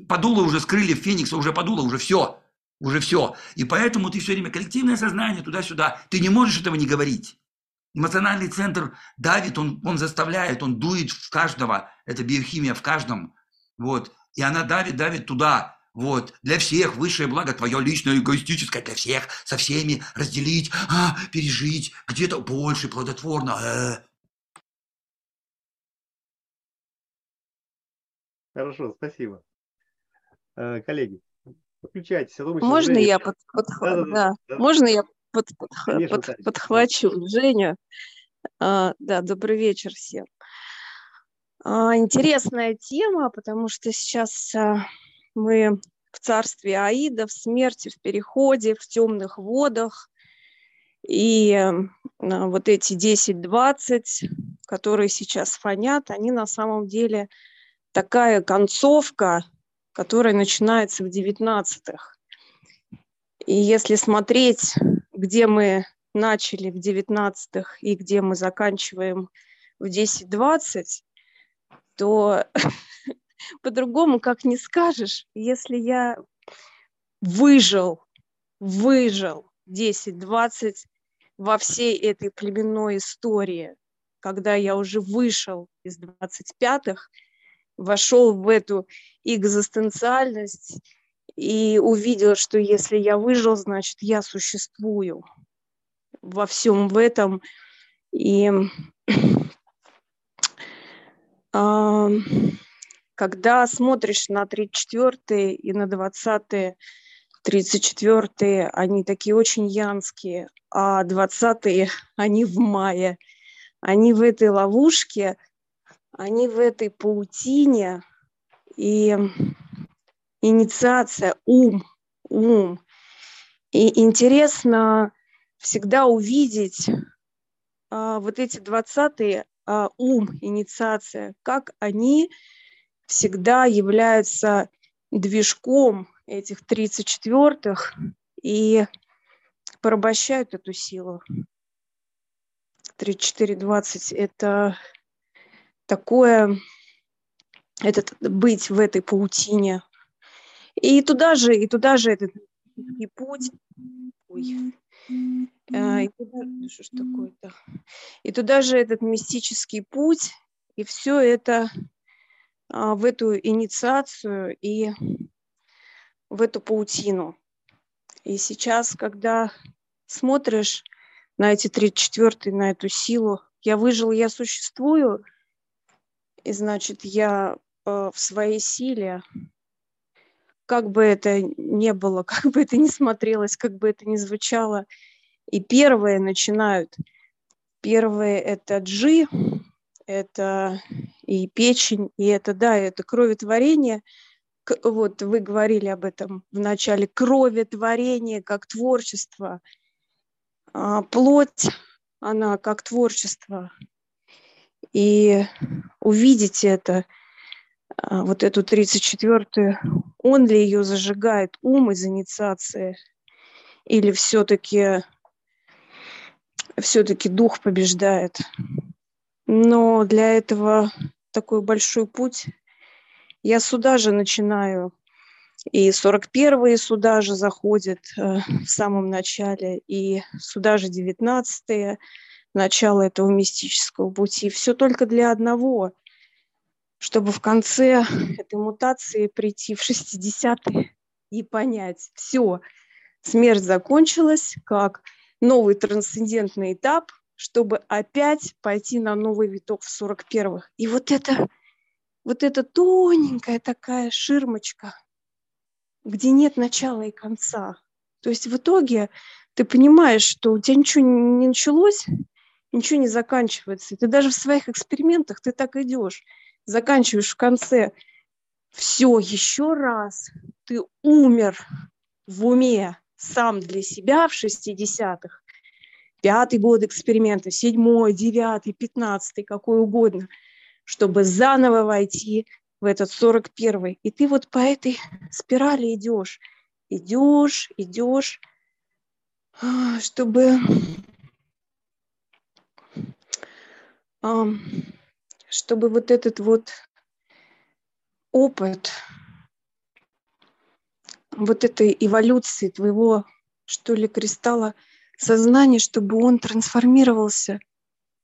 подуло уже с крыльев Феникса, уже подуло, уже все, уже все, и поэтому ты все время коллективное сознание туда-сюда, ты не можешь этого не говорить. Эмоциональный центр давит, он, он заставляет, он дует в каждого. Это биохимия в каждом. Вот. И она давит, давит туда. Вот. Для всех высшее благо, твое личное, эгоистическое, для всех, со всеми разделить, а, пережить, где-то больше плодотворно. Э. Хорошо, спасибо. Э, коллеги, подключайтесь. Можно я под, под, да, да, да. Можно я под, под, Конечно, под, подхвачу Женю. А, да, добрый вечер всем. А, интересная тема, потому что сейчас а, мы в царстве Аида, в смерти, в переходе, в темных водах. И а, вот эти 10-20, которые сейчас фонят, они на самом деле такая концовка, которая начинается в 19-х. И если смотреть где мы начали в 19-х и где мы заканчиваем в 10-20, то [laughs] по-другому как не скажешь. Если я выжил, выжил 10-20 во всей этой племенной истории, когда я уже вышел из 25-х, вошел в эту экзистенциальность и увидел, что если я выжил, значит, я существую во всем в этом. И [clears throat] когда смотришь на 34 и на 20 34 они такие очень янские, а 20 [laughs] они в мае. Они в этой ловушке, они в этой паутине, и инициация, ум, ум. И интересно всегда увидеть а, вот эти двадцатые а, ум, инициация, как они всегда являются движком этих 34-х и порабощают эту силу. 34-20 – это такое, этот быть в этой паутине. И туда же, и туда же этот и путь. Ой. А, и туда, ну, что ж такое-то? И туда же этот мистический путь, и все это в эту инициацию и в эту паутину. И сейчас, когда смотришь на эти 34 на эту силу, я выжил, я существую, и значит, я э, в своей силе, как бы это ни было, [laughs] как бы это ни смотрелось, как бы это ни звучало, и первые начинают. Первые – это G, это и печень, и это, да, это кроветворение. Вот вы говорили об этом в начале. Кроветворение как творчество. А плоть, она как творчество. И увидеть это, а, вот эту 34-ю, он ли ее зажигает, ум из инициации, или все-таки все-таки дух побеждает. Но для этого такой большой путь. Я сюда же начинаю. И 41-е сюда же заходят э, в самом начале, и сюда же 19-е, начало этого мистического пути. Все только для одного, чтобы в конце этой мутации прийти в 60-е и понять, все, смерть закончилась, как новый трансцендентный этап, чтобы опять пойти на новый виток в 41-х. И вот это, вот эта тоненькая такая ширмочка, где нет начала и конца. То есть в итоге ты понимаешь, что у тебя ничего не началось, ничего не заканчивается. И ты даже в своих экспериментах ты так идешь, заканчиваешь в конце. Все, еще раз, ты умер в уме, сам для себя в 60-х, пятый год эксперимента, седьмой, девятый, пятнадцатый, какой угодно, чтобы заново войти в этот 41-й. И ты вот по этой спирали идешь, идешь, идешь, а, чтобы чтобы вот этот вот опыт вот этой эволюции твоего, что ли, кристалла сознания, чтобы он трансформировался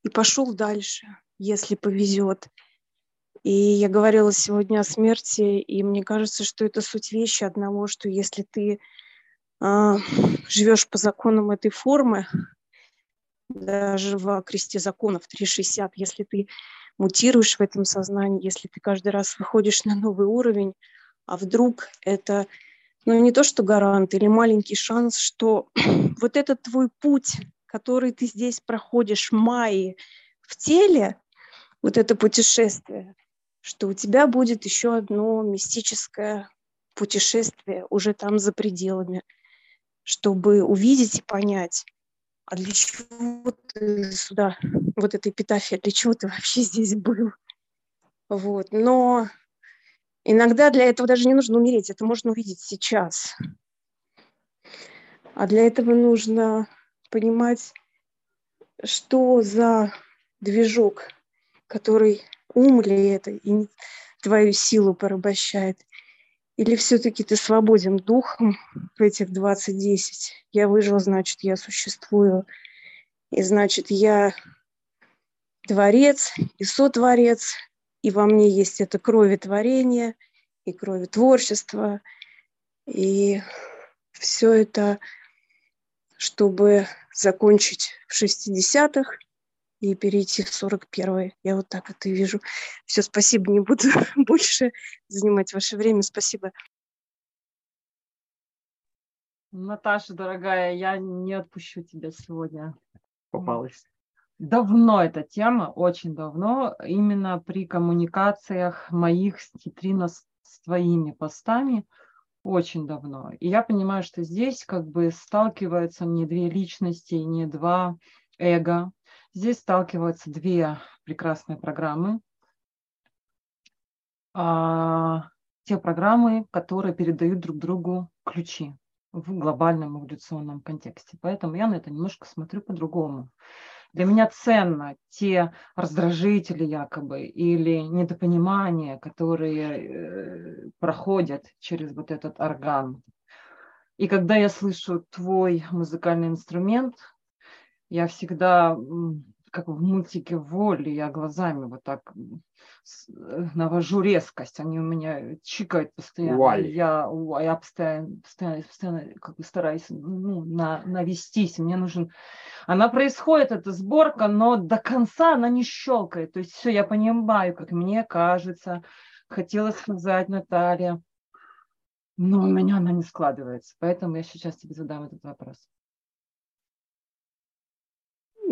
и пошел дальше, если повезет. И я говорила сегодня о смерти, и мне кажется, что это суть вещи одного, что если ты э, живешь по законам этой формы, даже в кресте законов 360, если ты мутируешь в этом сознании, если ты каждый раз выходишь на новый уровень, а вдруг это ну не то что гарант или маленький шанс, что [clears throat] вот этот твой путь, который ты здесь проходишь Майи в теле, вот это путешествие, что у тебя будет еще одно мистическое путешествие уже там за пределами, чтобы увидеть и понять, а для чего ты сюда, вот эта эпитафия, для чего ты вообще здесь был? Вот. Но Иногда для этого даже не нужно умереть, это можно увидеть сейчас. А для этого нужно понимать, что за движок, который ум ли это и твою силу порабощает. Или все-таки ты свободен духом в этих 20-10? Я выжил, значит, я существую. И значит, я творец и сотворец, и во мне есть это крови творения и крови творчества, и все это, чтобы закончить в 60-х и перейти в 41-й. Я вот так это вижу. Все, спасибо, не буду [laughs] больше занимать ваше время. Спасибо. Наташа, дорогая, я не отпущу тебя сегодня. Попалась давно эта тема, очень давно, именно при коммуникациях моих с Титрино с твоими постами, очень давно. И я понимаю, что здесь как бы сталкиваются не две личности, не два эго. Здесь сталкиваются две прекрасные программы. А, те программы, которые передают друг другу ключи. в глобальном эволюционном контексте. Поэтому я на это немножко смотрю по-другому. Для меня ценно те раздражители якобы или недопонимания, которые э, проходят через вот этот орган. И когда я слышу твой музыкальный инструмент, я всегда как в мультике Волли, я глазами вот так э, навожу резкость, они у меня чикают постоянно. Why? Я, я постоянно, постоянно, постоянно как бы стараюсь ну, на, навестись. Мне нужен... Она происходит, эта сборка, но до конца она не щелкает. То есть все, я понимаю, как мне кажется, хотела сказать Наталья, но у меня она не складывается. Поэтому я сейчас тебе задам этот вопрос.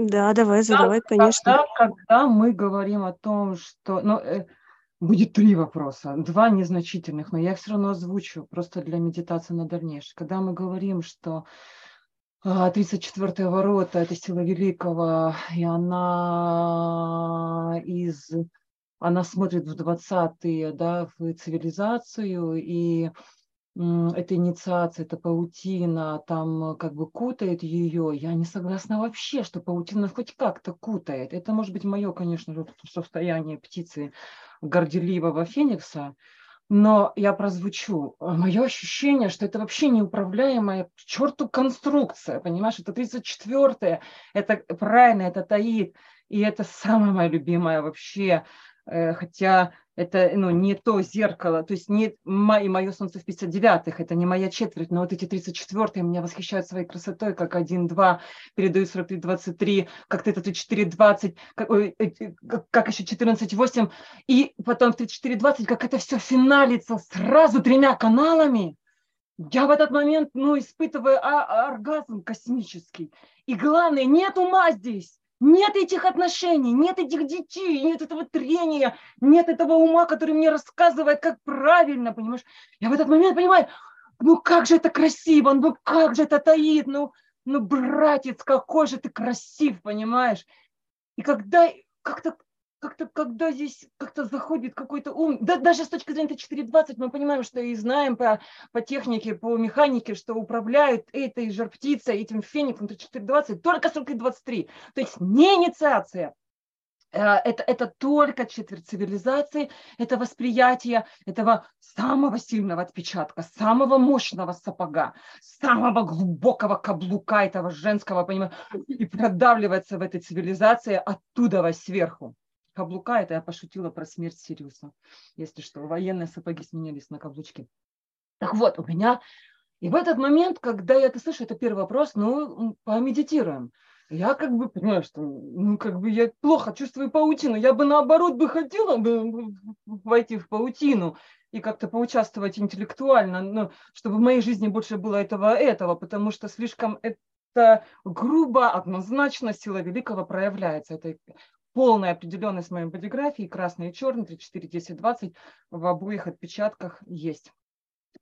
Да, давай, задавай, когда, конечно. Когда мы говорим о том, что... Ну, э, будет три вопроса, два незначительных, но я их все равно озвучу, просто для медитации на дальнейшее. Когда мы говорим, что 34-е а, ворота – это сила великого, и она из... Она смотрит в 20-е, да, в цивилизацию, и эта инициация, эта паутина там э, как бы кутает ее. Я не согласна вообще, что паутина хоть как-то кутает. Это может быть мое, конечно состояние птицы горделивого феникса, но я прозвучу. А мое ощущение, что это вообще неуправляемая к черту конструкция, понимаешь? Это 34-е, это правильно, это таит. И это самое мое любимое вообще хотя это ну, не то зеркало, то есть не и мое солнце в 59-х, это не моя четверть, но вот эти 34-е меня восхищают своей красотой, как 1-2, передают 43-23, как то это 34-20, как, как еще 14-8, и потом в 34-20, как это все финалится сразу тремя каналами, я в этот момент, ну, испытываю а, оргазм космический. И главное, нет ума здесь. Нет этих отношений, нет этих детей, нет этого трения, нет этого ума, который мне рассказывает, как правильно, понимаешь? Я в этот момент понимаю, ну как же это красиво, ну как же это таит, ну, ну братец, какой же ты красив, понимаешь? И когда как-то как-то, когда здесь как-то заходит какой-то ум, да, даже с точки зрения Т420 мы понимаем, что и знаем по, по технике, по механике, что управляют этой жар птицей, этим фениксом Т420 только 40-23. То есть не инициация, э, это, это только четверть цивилизации, это восприятие этого самого сильного отпечатка, самого мощного сапога, самого глубокого каблука этого женского, понимаешь, и продавливается в этой цивилизации оттуда сверху каблука, это я пошутила про смерть Сириуса. Если что, военные сапоги сменились на каблучки. Так вот, у меня... И в этот момент, когда я это слышу, это первый вопрос, ну, помедитируем. Я как бы понимаю, что ну, как бы я плохо чувствую паутину. Я бы наоборот бы хотела бы войти в паутину и как-то поучаствовать интеллектуально, но чтобы в моей жизни больше было этого этого, потому что слишком это грубо, однозначно сила великого проявляется. Это полная определенность моей бодиграфии, красный и черный, 3, 4, 10, 20 в обоих отпечатках есть.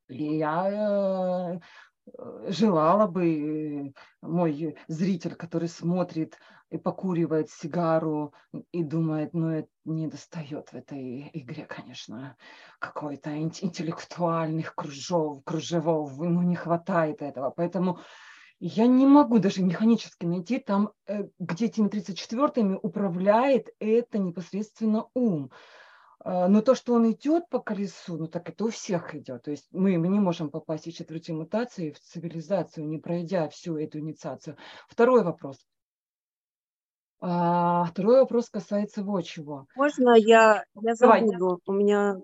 И я э, желала бы, мой зритель, который смотрит и покуривает сигару и думает, ну, это не достает в этой игре, конечно, какой-то интеллектуальных кружев, кружевов, ему не хватает этого. Поэтому я не могу даже механически найти там, э, где этими 34-ми управляет это непосредственно ум. А, но то, что он идет по колесу, ну так это у всех идет. То есть мы, мы не можем попасть из четверти мутации в цивилизацию, не пройдя всю эту инициацию. Второй вопрос. А, второй вопрос касается вот чего. Можно я, я забуду? Давай. У меня,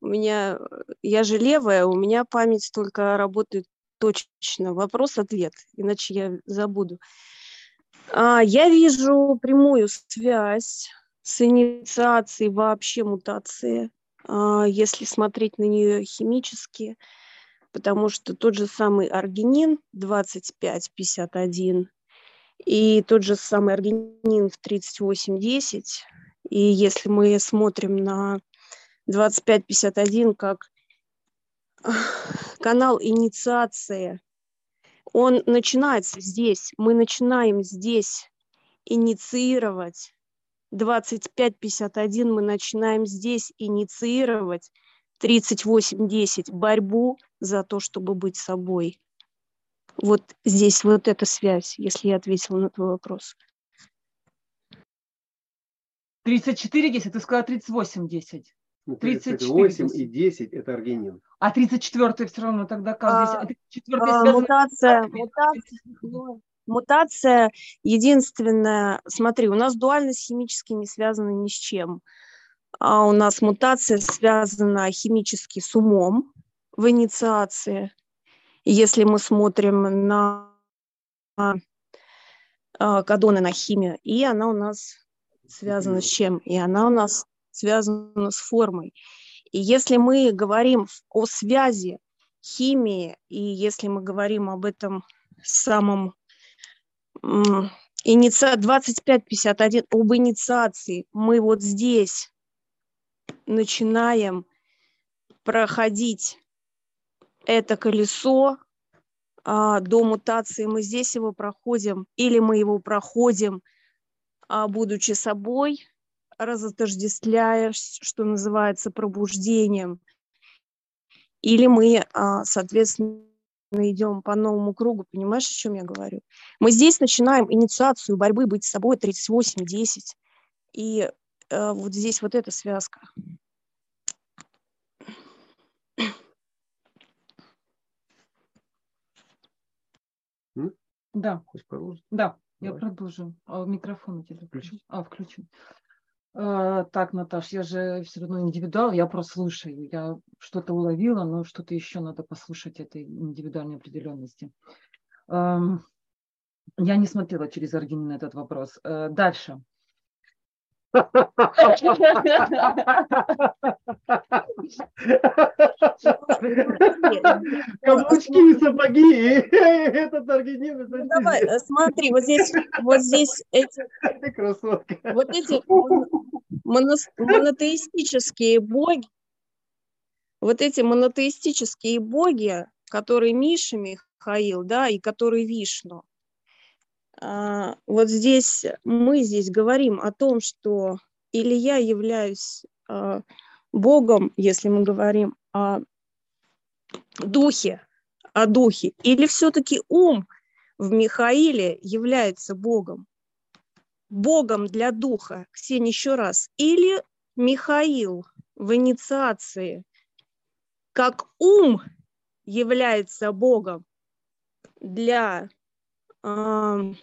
у меня, я же левая, у меня память только работает точно вопрос-ответ, иначе я забуду. А, я вижу прямую связь с инициацией вообще мутации, а, если смотреть на нее химически, потому что тот же самый аргинин 2551 и тот же самый аргинин в 3810, и если мы смотрим на 2551 как канал инициации, он начинается здесь. Мы начинаем здесь инициировать. 25-51 мы начинаем здесь инициировать. 38-10 борьбу за то, чтобы быть собой. Вот здесь вот эта связь, если я ответила на твой вопрос. 34 10, ты сказала 38 10. 38 и 10 это аргинин. А 34 все равно тогда как а, здесь? А, а, мутация, мутация, ну, мутация единственная, смотри, у нас дуальность химически не связана ни с чем. А у нас мутация связана химически с умом в инициации. Если мы смотрим на а, кадоны на химию, и она у нас связана с чем? И она у нас связана с формой. И если мы говорим о связи химии, и если мы говорим об этом самом инициа 2551 об инициации, мы вот здесь начинаем проходить это колесо а, до мутации, мы здесь его проходим, или мы его проходим, а, будучи собой, разотождествляя, что называется, пробуждением, или мы, а, соответственно, идем по новому кругу, понимаешь, о чем я говорю? Мы здесь начинаем инициацию борьбы быть с собой 38-10, и э, вот здесь вот эта связка. Да. Да, я продолжу. А микрофон у тебя включен? А, включен. А, так, Наташ, я же все равно индивидуал, я прослушаю. Я что-то уловила, но что-то еще надо послушать этой индивидуальной определенности. Я не смотрела через Аргин на этот вопрос. Э, дальше. Каблучки и сапоги. Этот организм. Ну, давай, э, смотри, вот здесь, вот здесь эти... Красотка. Вот эти монотеистические боги, вот эти монотеистические боги, которые Миша Михаил, да, и которые Вишну, вот здесь мы здесь говорим о том, что или я являюсь а, Богом, если мы говорим о духе, о духе, или все-таки ум в Михаиле является Богом, Богом для духа, Ксения, еще раз, или Михаил в инициации, как ум является Богом для э,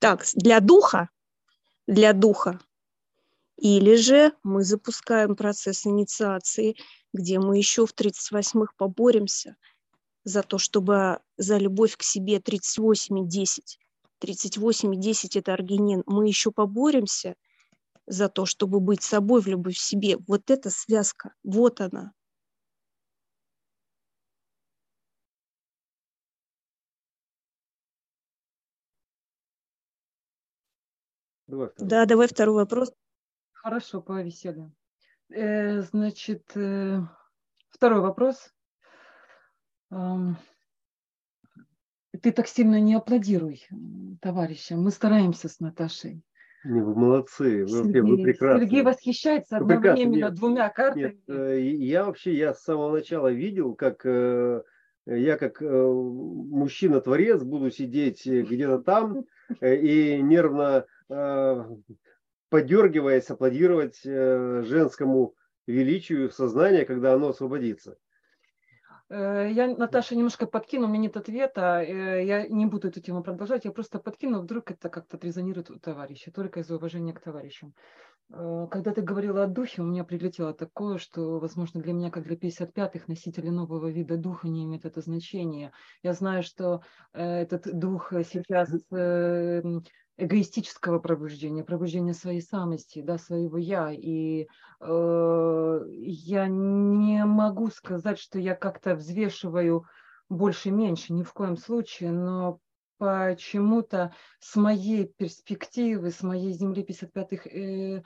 Так, для духа, для духа. Или же мы запускаем процесс инициации, где мы еще в 38-х поборемся за то, чтобы за любовь к себе 38 и 10. 38 и 10 – это аргинин. Мы еще поборемся за то, чтобы быть собой в любовь к себе. Вот эта связка, вот она. Давай да, давай второй вопрос. Хорошо, по веселью. Э, значит, э, второй вопрос. Э, ты так сильно не аплодируй товарищам. Мы стараемся с Наташей. Не, вы молодцы, вы, Сергей, вы прекрасны. Сергей восхищается одновременно нет, двумя картами. Нет, э, я вообще, я с самого начала видел, как э, я как э, мужчина-творец буду сидеть где-то там и нервно подергиваясь, аплодировать э, женскому величию сознания, когда оно освободится. Э, я, Наташа, немножко подкину, у меня нет ответа, я не буду эту тему продолжать, я просто подкину, вдруг это как-то резонирует у товарища, только из-за уважения к товарищам. Когда ты говорила о духе, у меня прилетело такое, что, возможно, для меня, как для 55-х, носители нового вида духа не имеет это значения. Я знаю, что этот дух сейчас эгоистического пробуждения, пробуждения своей самости, да, своего я. И э, я не могу сказать, что я как-то взвешиваю больше-меньше, ни в коем случае, но почему-то с моей перспективы, с моей земли 55-х э,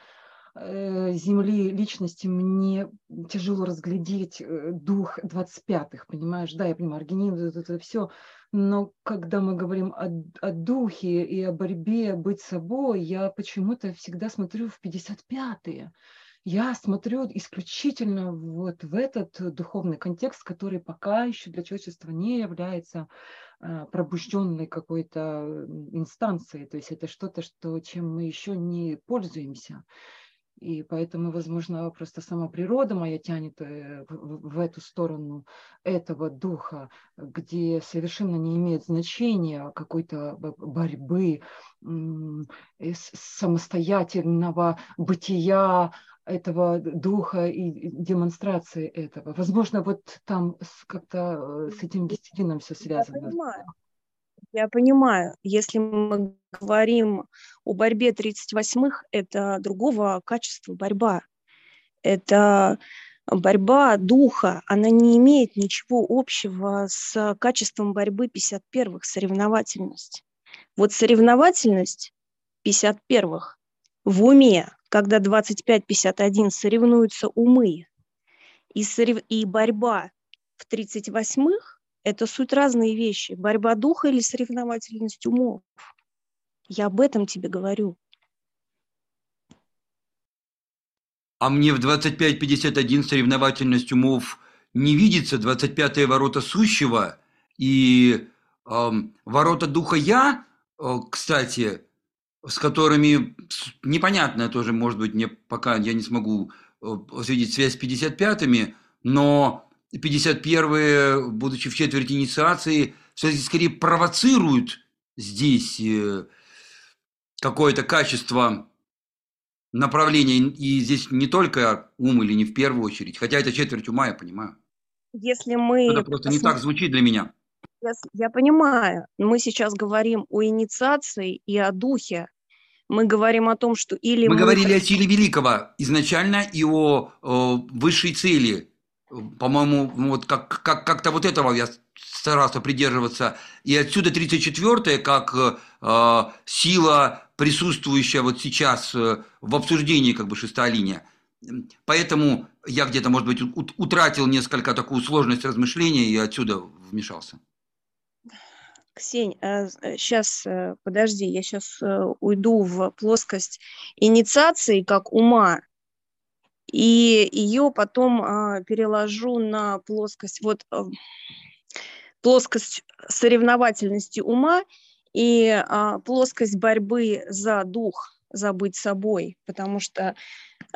э, земли личности мне тяжело разглядеть э, дух 25-х, понимаешь? Да, я понимаю, Аргинин, это, это все, но когда мы говорим о, о духе и о борьбе быть собой, я почему-то всегда смотрю в 55-е. я смотрю исключительно вот в этот духовный контекст, который пока еще для человечества не является а, пробужденной какой-то инстанцией. То есть это что-то, что, чем мы еще не пользуемся. И поэтому, возможно, просто сама природа моя тянет э, в, эту сторону этого духа, где совершенно не имеет значения какой-то борьбы, самостоятельного бытия, этого духа и демонстрации этого. Возможно, вот там как-то э, с этим десятином все связано. Я понимаю. Я понимаю, если мы говорим о борьбе 38-х, это другого качества борьба. Это борьба духа, она не имеет ничего общего с качеством борьбы 51-х, соревновательность. Вот соревновательность 51-х в уме, когда 25-51 соревнуются умы, и, сорев... и борьба в 38-х это суть разные вещи. Борьба духа или соревновательность умов. Я об этом тебе говорю. А мне в 25.51 соревновательность умов не видится. 25-е ворота сущего и э, ворота духа я, э, кстати, с которыми непонятно тоже, может быть, мне пока я не смогу э, увидеть связь с 55-ми, но 51-е, будучи в четверти инициации, все-таки скорее провоцируют здесь э, какое-то качество направления. И здесь не только ум или не в первую очередь, хотя это четверть ума, я понимаю. Если мы... Это просто не так звучит для меня. Я, я понимаю. Мы сейчас говорим о инициации и о духе. Мы говорим о том, что или мы... Мы говорили о силе великого изначально и о, о высшей цели по-моему, вот как, как, как-то вот этого я старался придерживаться. И отсюда 34-е, как э, сила, присутствующая вот сейчас э, в обсуждении как бы шестая линия. Поэтому я где-то, может быть, утратил несколько такую сложность размышления и отсюда вмешался. Ксень, сейчас, э, э, подожди, я сейчас уйду в плоскость инициации как ума, и ее потом а, переложу на плоскость, вот а, плоскость соревновательности ума и а, плоскость борьбы за дух, за быть собой, потому что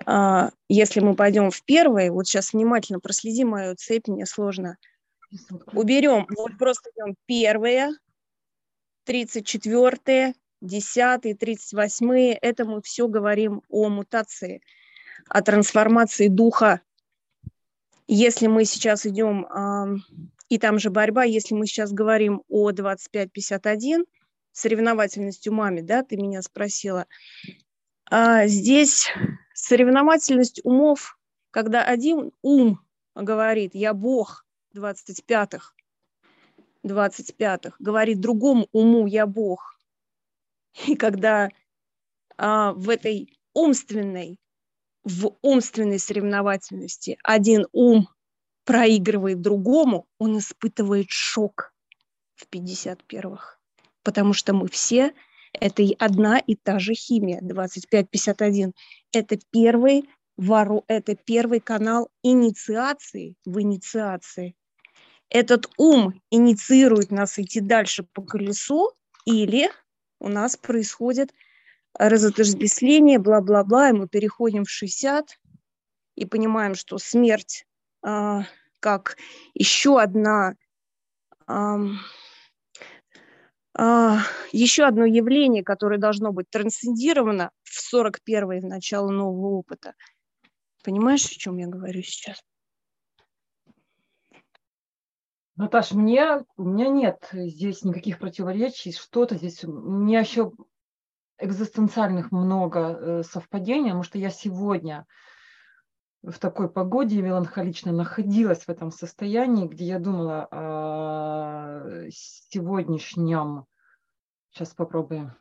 а, если мы пойдем в первое, вот сейчас внимательно проследи мою цепь, мне сложно, уберем, вот просто идем первое, 34 10 38 это мы все говорим о мутации – о трансформации духа. Если мы сейчас идем, и там же борьба, если мы сейчас говорим о 25-51, соревновательность умами, да, ты меня спросила, а здесь соревновательность умов, когда один ум говорит, я Бог 25-х, 25-х, говорит другому уму, я Бог. И когда а, в этой умственной в умственной соревновательности один ум проигрывает другому, он испытывает шок в 51-х. Потому что мы все, это одна и та же химия, 25-51. Это первый, вору, это первый канал инициации в инициации. Этот ум инициирует нас идти дальше по колесу, или у нас происходит разотождествление, бла-бла-бла, и мы переходим в 60 и понимаем, что смерть а, как еще одна а, а, еще одно явление, которое должно быть трансцендировано в 41-й, в начало нового опыта. Понимаешь, о чем я говорю сейчас? Наташ, мне, у меня нет здесь никаких противоречий, что-то здесь, у меня еще экзистенциальных много э, совпадений, потому что я сегодня в такой погоде меланхолично находилась в этом состоянии, где я думала о сегодняшнем, сейчас попробуем,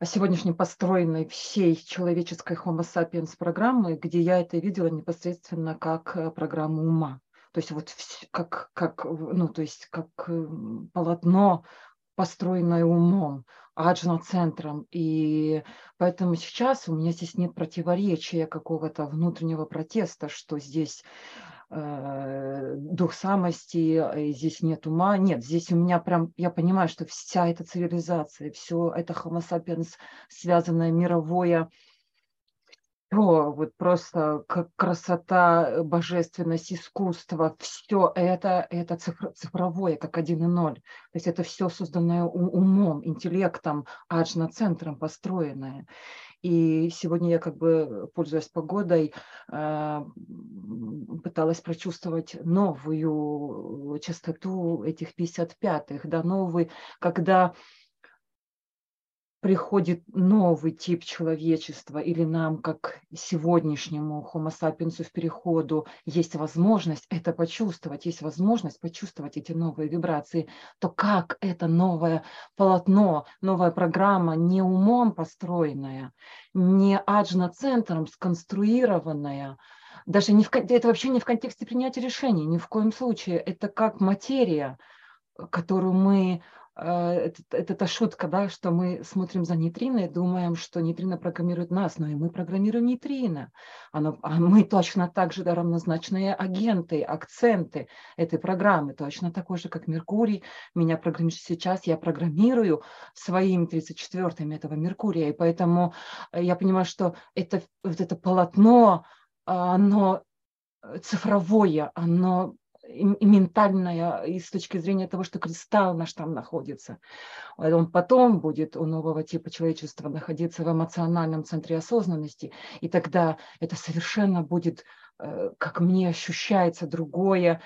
о сегодняшней построенной всей человеческой Homo sapiens программы, где я это видела непосредственно как э, программу ума. То есть вот как, как, ну, то есть как полотно построенное умом, аджна-центром. И поэтому сейчас у меня здесь нет противоречия какого-то внутреннего протеста, что здесь э, дух самости, здесь нет ума. Нет, здесь у меня прям, я понимаю, что вся эта цивилизация, все это homo sapiens, связанное мировое, о, вот просто как красота, э, божественность, искусство, все это, это цифр, цифровое, как один и ноль. То есть это все созданное умом, интеллектом, аджна-центром построенное. И сегодня я как бы, пользуясь погодой, а, пыталась прочувствовать новую частоту этих 55-х, да, новый, когда приходит новый тип человечества или нам, как сегодняшнему homo sapiens в переходу, есть возможность это почувствовать, есть возможность почувствовать эти новые вибрации, то как это новое полотно, новая программа, не умом построенная, не аджна-центром сконструированная, даже не в, это вообще не в контексте принятия решений, ни в коем случае. Это как материя, которую мы это, это та шутка, да, что мы смотрим за нейтрино и думаем, что нейтрино программирует нас, но и мы программируем нейтрино. Оно, а мы точно так же да, равнозначные агенты, акценты этой программы, точно такой же, как Меркурий. Меня программирует сейчас, я программирую своими 34-ми этого Меркурия, и поэтому э, я понимаю, что это, вот это полотно, оно э, цифровое, оно и ментальная, и с точки зрения того, что кристалл наш там находится. Он потом будет у нового типа человечества находиться в эмоциональном центре осознанности, и тогда это совершенно будет, э, как мне ощущается, другое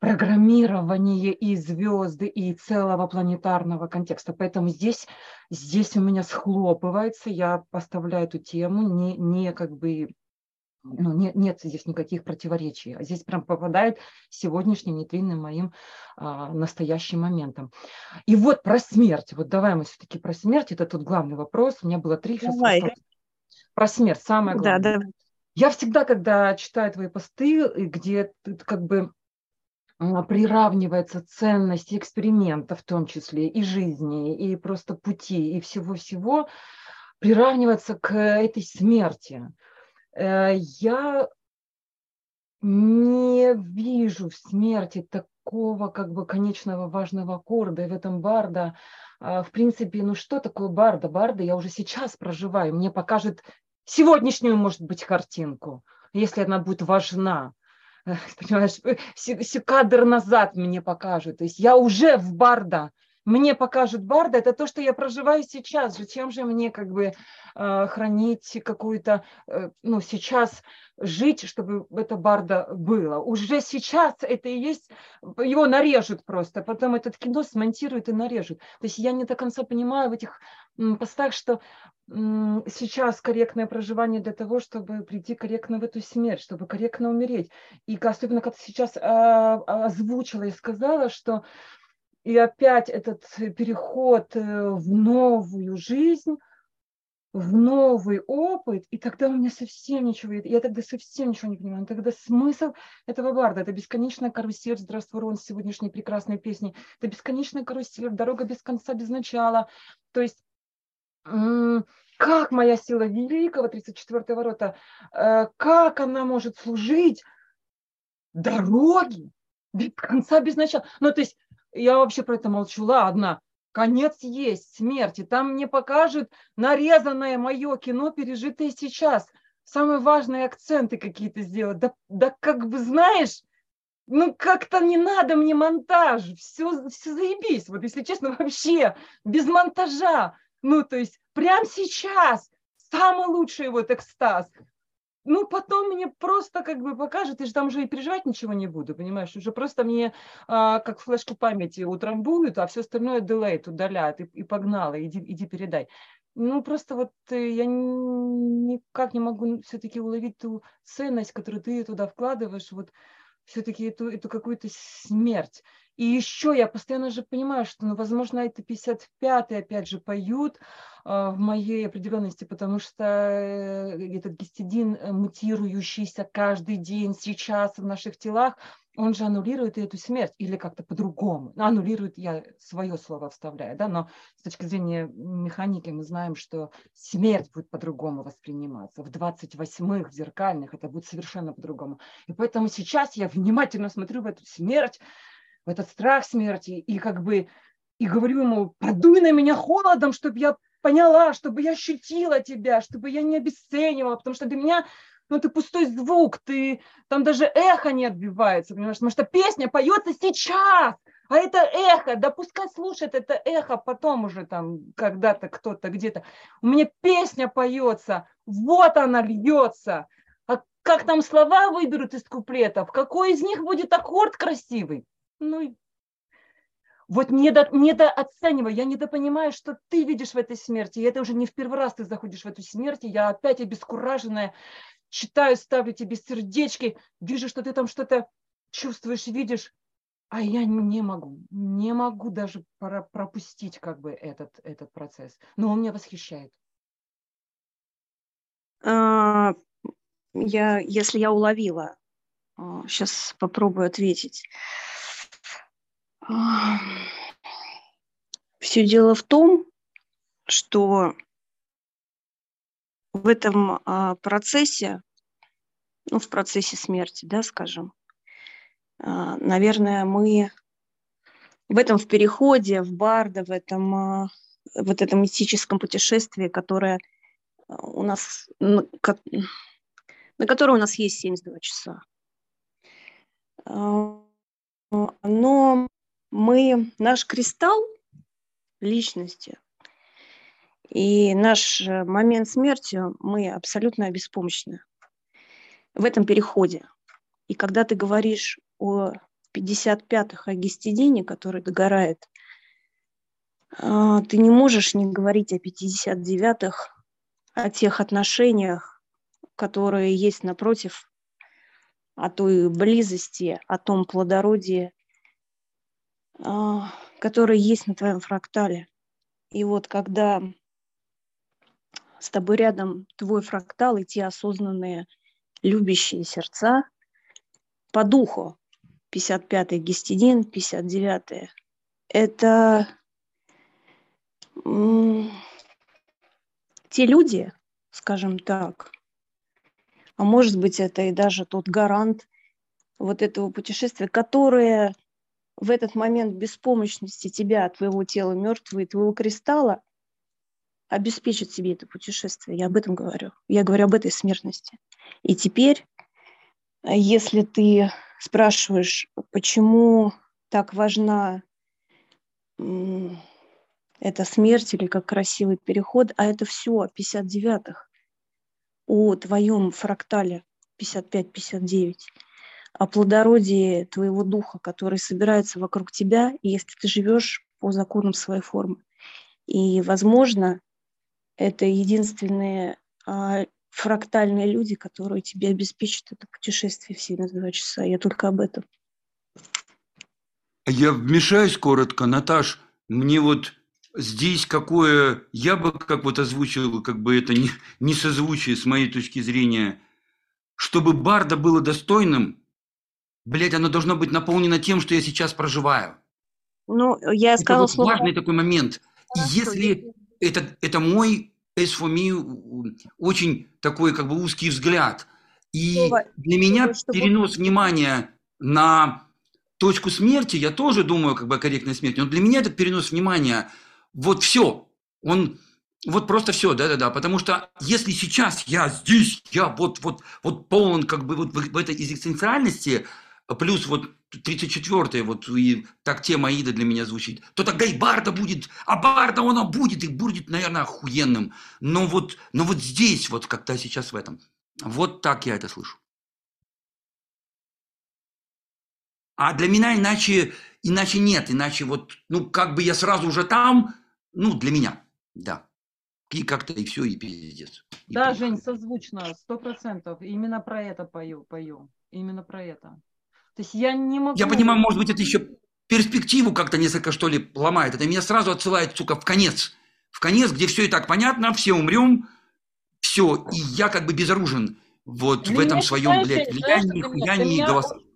программирование и звезды, и целого планетарного контекста. Поэтому здесь, здесь у меня схлопывается, я поставляю эту тему не, не как бы ну, нет, нет здесь никаких противоречий. А здесь прям попадает сегодняшний нейтринный моим а, настоящим моментом. И вот про смерть. Вот давай мы все-таки про смерть. Это тут главный вопрос. У меня было три. Давай. Про смерть. Самое главное. Да, да. Я всегда, когда читаю твои посты, где ты как бы приравнивается ценность эксперимента в том числе, и жизни, и просто пути, и всего-всего, приравнивается к этой смерти. Э, я не вижу в смерти такого как бы конечного важного аккорда. И в этом барда, а, в принципе, ну что такое барда? Барда я уже сейчас проживаю. Мне покажет сегодняшнюю, может быть, картинку, если она будет важна. [laughs] Понимаешь, кадр назад мне покажет. То есть я уже в барда мне покажут барда, это то, что я проживаю сейчас. Зачем же мне как бы э, хранить какую-то, э, ну, сейчас жить, чтобы это барда было. Уже сейчас это и есть, его нарежут просто, потом этот кино смонтируют и нарежут. То есть я не до конца понимаю в этих постах, что сейчас корректное проживание для того, чтобы прийти корректно в эту смерть, чтобы корректно умереть. И особенно, как ты сейчас а, озвучила и сказала, что и опять этот переход э, в новую жизнь, в новый опыт, и тогда у меня совсем ничего, я тогда совсем ничего не понимаю. Тогда смысл этого барда, это бесконечная карусель, здравствуй, Рон, сегодняшней прекрасной песни, это бесконечная карусель, дорога без конца, без начала. То есть как моя сила великого, 34 ворота, э, как она может служить дороге без конца, без начала. Ну, то есть я вообще про это молчу. Ладно, конец есть, смерти. Там мне покажут нарезанное мое кино, пережитое сейчас. Самые важные акценты какие-то сделать. Да, да как бы знаешь, ну как-то не надо мне монтаж. Все, все заебись. Вот если честно, [laughs] вообще без монтажа. Ну то есть прямо сейчас самый лучший вот экстаз ну, потом мне просто как бы покажет, и же там уже и переживать ничего не буду, понимаешь? Уже просто мне а, как флешку памяти утрамбуют, а все остальное делейт удаляют, и, и погнала, иди, иди передай. Ну, просто вот э, я никак не могу все-таки уловить ту ценность, которую ты туда вкладываешь, вот все-таки эту, эту какую-то смерть. И еще я постоянно же понимаю, что, ну, возможно, это 55-й опять же поют э, в моей определенности, потому что э, этот гистидин, э, мутирующийся каждый день сейчас в наших телах, он же аннулирует эту смерть или как-то по-другому. Ну, аннулирует, я свое слово вставляю, да, но с точки зрения механики мы знаем, что смерть будет по-другому восприниматься. В 28-х зеркальных это будет совершенно по-другому. И поэтому сейчас я внимательно смотрю в эту смерть, в этот страх смерти, и как бы и говорю ему, подуй на меня холодом, чтобы я поняла, чтобы я ощутила тебя, чтобы я не обесценивала, потому что для меня ну, это пустой звук, ты, там даже эхо не отбивается, понимаешь, потому что песня поется сейчас, а это эхо, да пускай слушает это эхо потом уже там когда-то кто-то где-то. У меня песня поется, вот она льется. А как там слова выберут из куплетов, какой из них будет аккорд красивый? Ну, вот недо, недооцениваю, я недопонимаю, что ты видишь в этой смерти. И это уже не в первый раз ты заходишь в эту смерть, и я опять обескураженная, читаю, ставлю тебе сердечки, вижу, что ты там что-то чувствуешь, видишь, а я не могу, не могу даже пропустить как бы этот, этот процесс. Но он меня восхищает. А, я, если я уловила, сейчас а, попробую ответить. Все дело в том, что в этом а, процессе, ну, в процессе смерти, да, скажем, а, наверное, мы в этом в переходе, в Барда, в этом, а, вот этом мистическом путешествии, которое у нас, на, на которое у нас есть 72 часа. Но мы, наш кристалл личности – и наш э, момент смерти, мы абсолютно беспомощны в этом переходе. И когда ты говоришь о 55-х, о гистидине, который догорает, а, ты не можешь не говорить о 59-х, о тех отношениях, которые есть напротив, о той близости, о том плодородии, а, которое есть на твоем фрактале. И вот когда с тобой рядом твой фрактал и те осознанные любящие сердца по духу. 55-й гистидин, 59-й. Это те люди, скажем так, а может быть это и даже тот гарант вот этого путешествия, которые в этот момент беспомощности тебя, твоего тела мертвого и твоего кристалла обеспечит себе это путешествие. Я об этом говорю. Я говорю об этой смертности. И теперь, э, если ты спрашиваешь, почему так важна эта смерть или как красивый переход, а это все о 59-х, о твоем фрактале 55-59, о плодородии твоего духа, который собирается вокруг тебя, если ты живешь по законам своей формы. И, возможно, это единственные а, фрактальные люди, которые тебе обеспечат это путешествие в 72 часа. Я только об этом. Я вмешаюсь коротко, Наташ. Мне вот здесь какое, я бы как вот озвучил, как бы это не, не созвучие с моей точки зрения, чтобы Барда было достойным, блядь, оно должно быть наполнено тем, что я сейчас проживаю. Ну, я сказала это вот слово... важный такой момент. Хорошо, Если это, это мой me очень такой как бы узкий взгляд. И Слово, для меня чтобы... перенос внимания на точку смерти, я тоже думаю как бы о корректной смерти, но для меня этот перенос внимания, вот все, он вот просто все, да-да-да, потому что если сейчас я здесь, я вот, вот, вот полон как бы вот в, в этой экзистенциальности, плюс вот 34-е, вот и так тема Аида для меня звучит, то тогда и Барда будет, а Барда она будет, и будет, наверное, охуенным. Но вот, но вот здесь, вот как-то сейчас в этом. Вот так я это слышу. А для меня иначе, иначе нет, иначе вот, ну, как бы я сразу уже там, ну, для меня, да. И как-то и все, и пиздец. И да, Жень, созвучно, сто процентов. Именно про это пою, пою. Именно про это. То есть я не могу... Я понимаю, может быть, это еще перспективу как-то несколько, что ли, ломает. Это меня сразу отсылает, сука, в конец. В конец, где все и так понятно, все умрем, все, и я как бы безоружен вот для в этом своем, блядь, влиянии, хуянии и голосовании.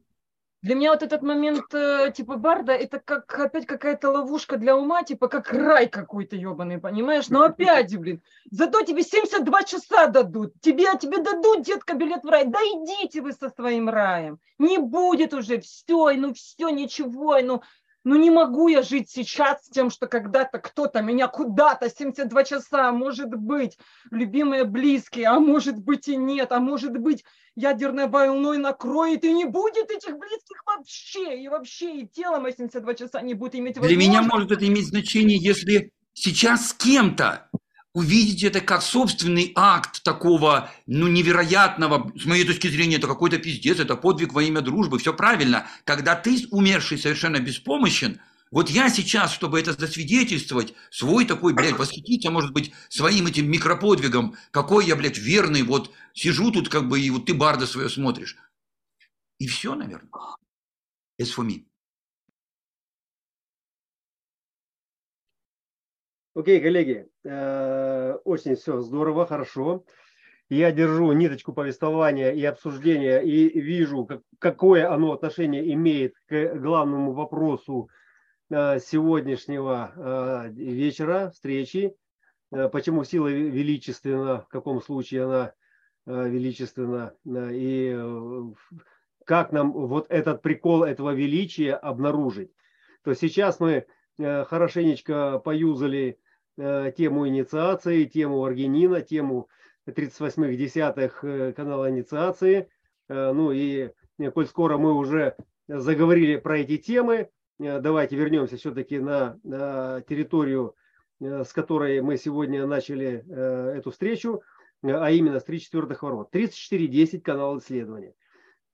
Для меня вот этот момент э, типа Барда, это как опять какая-то ловушка для ума, типа как рай какой-то ебаный, понимаешь? Но опять, блин, зато тебе 72 часа дадут, тебе, тебе дадут, детка, билет в рай. Да идите вы со своим раем, не будет уже, все, ну все, ничего, ну ну не могу я жить сейчас с тем, что когда-то кто-то меня куда-то 72 часа, может быть, любимые близкие, а может быть и нет, а может быть ядерной волной накроет и не будет этих близких вообще, и вообще и тело мои 72 часа не будет иметь Для меня может это иметь значение, если сейчас с кем-то увидеть это как собственный акт такого, ну, невероятного, с моей точки зрения, это какой-то пиздец, это подвиг во имя дружбы, все правильно. Когда ты, умерший, совершенно беспомощен, вот я сейчас, чтобы это засвидетельствовать, свой такой, блядь, восхититься, может быть, своим этим микроподвигом, какой я, блядь, верный, вот сижу тут как бы, и вот ты барда свое смотришь. И все, наверное. As for me. Окей, коллеги, э, очень все здорово, хорошо. Я держу ниточку повествования и обсуждения и вижу, какое оно отношение имеет к главному вопросу э, сегодняшнего э, вечера, встречи. Почему сила величественна, в каком случае она величественна, и как нам вот этот прикол этого величия обнаружить. То сейчас мы хорошенечко поюзали тему инициации, тему аргинина, тему 38-х десятых э, канала инициации. Э, ну и коль скоро мы уже заговорили про эти темы, давайте вернемся все-таки на территорию, с которой мы сегодня начали эту встречу, а именно с 34-х ворот. 34.10 канал исследования.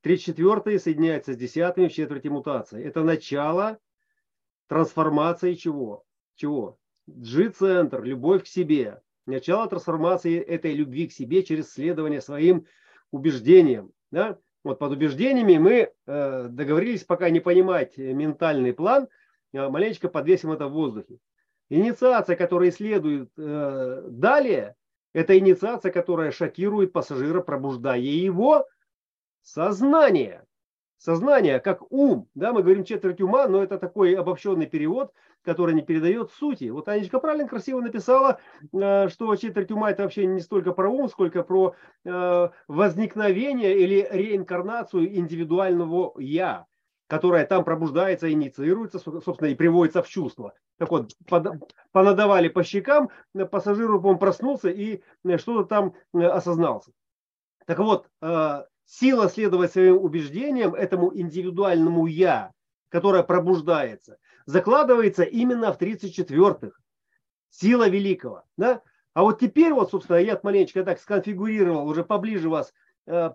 34 соединяется с 10 в четверти мутации. Это начало трансформации чего? Чего? G-центр, любовь к себе. Начало трансформации этой любви к себе через следование своим убеждениям. Да? Вот под убеждениями мы э, договорились пока не понимать ментальный план, э, маленечко подвесим это в воздухе. Инициация, которая следует э, далее, это инициация, которая шокирует пассажира, пробуждая его сознание сознание, как ум. Да, мы говорим четверть ума, но это такой обобщенный перевод, который не передает сути. Вот Анечка правильно, красиво написала, э, что четверть ума это вообще не столько про ум, сколько про э, возникновение или реинкарнацию индивидуального «я», которое там пробуждается, инициируется, собственно, и приводится в чувство. Так вот, понадавали по щекам, пассажир, он проснулся и что-то там э, осознался. Так вот, сила следовать своим убеждениям, этому индивидуальному «я», которое пробуждается, закладывается именно в 34-х. Сила великого. Да? А вот теперь, вот, собственно, я маленечко так сконфигурировал, уже поближе вас э,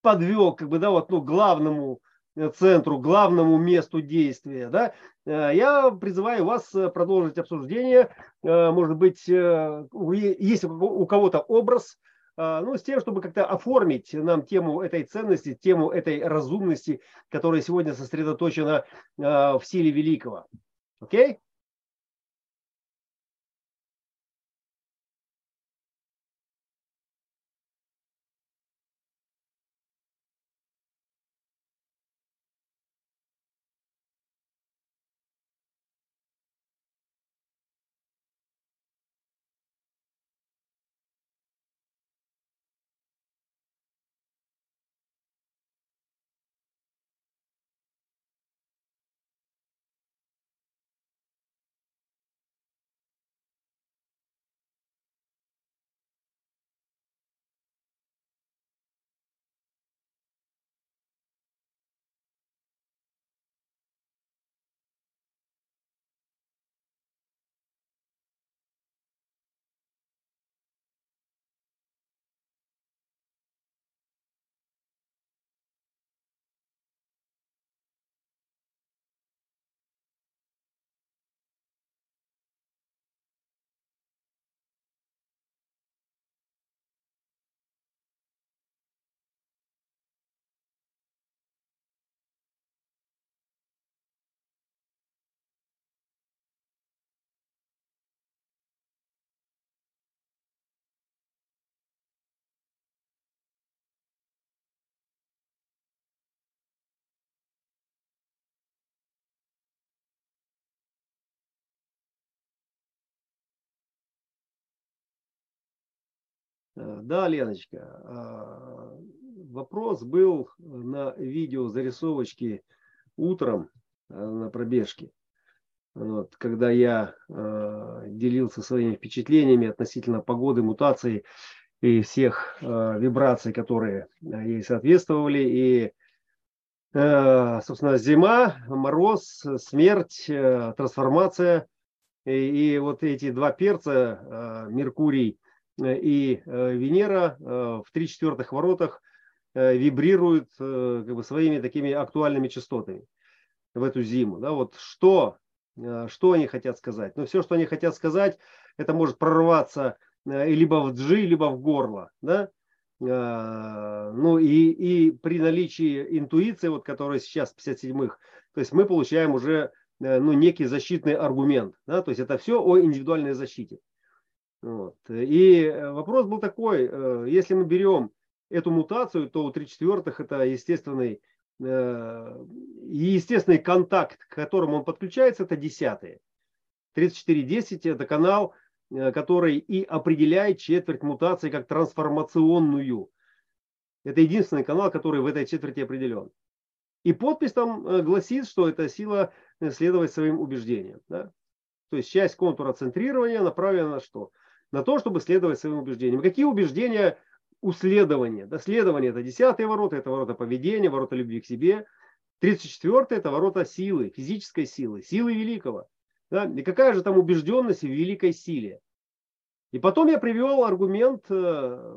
подвел как бы, да, вот, ну, главному э, центру, главному месту действия. Да? Э, я призываю вас э, продолжить обсуждение. Может быть, есть у кого-то образ, ну, с тем, чтобы как-то оформить нам тему этой ценности, тему этой разумности, которая сегодня сосредоточена а, в силе великого. Окей? Okay? Да, Леночка, вопрос был на видео зарисовочки утром на пробежке. Вот, когда я э, делился своими впечатлениями относительно погоды, мутаций и всех э, вибраций, которые ей соответствовали. И, э, собственно, зима, мороз, смерть, э, трансформация. И, и вот эти два перца, э, Меркурий и э, Венера э, в три четвертых воротах э, вибрируют э, как бы своими такими актуальными частотами в эту зиму. Да, вот что Э, что они хотят сказать? Но все, что они хотят сказать, это может прорваться э, либо в джи, либо в горло. Да? Э, ну и, и при наличии интуиции, вот, которая сейчас в 57-х, то есть мы получаем уже ну, некий защитный аргумент. Да? То есть это все о индивидуальной защите. Вот. И вопрос был такой, если мы берем эту мутацию, то у 3 четвертых это естественный Э, естественный контакт, к которому он подключается, это десятые. 3410 это канал, э, который и определяет четверть мутации как трансформационную. Это единственный канал, который в этой четверти определен. И подпись там э, гласит, что это сила следовать своим убеждениям. Да? То есть часть контура центрирования направлена на что? На то, чтобы следовать своим убеждениям. Какие убеждения уследование. Да, следование это десятые ворота, это ворота поведения, ворота любви к себе. 34 это ворота силы, физической силы, силы великого. Да? И какая же там убежденность в великой силе? И потом я привел аргумент, э,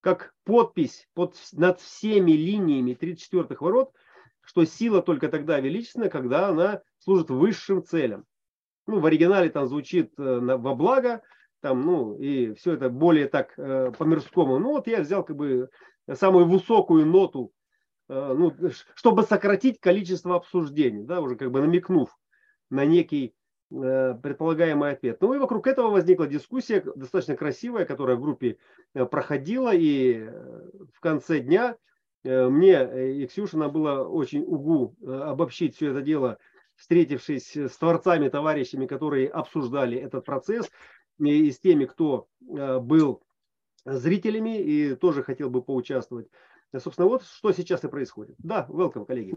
как подпись под, над всеми линиями 34-х ворот, что сила только тогда величественна, когда она служит высшим целям. Ну, в оригинале там звучит э, во благо, там, ну, и все это более так э, по-мирскому. Ну, вот я взял как бы самую высокую ноту, э, ну, чтобы сократить количество обсуждений, да, уже как бы намекнув на некий э, предполагаемый ответ. Ну и вокруг этого возникла дискуссия достаточно красивая, которая в группе э, проходила, и э, в конце дня э, мне и Ксюшина было очень угу обобщить все это дело, встретившись с творцами, товарищами, которые обсуждали этот процесс, и с теми, кто э, был зрителями и тоже хотел бы поучаствовать. Собственно, вот что сейчас и происходит. Да, welcome, коллеги.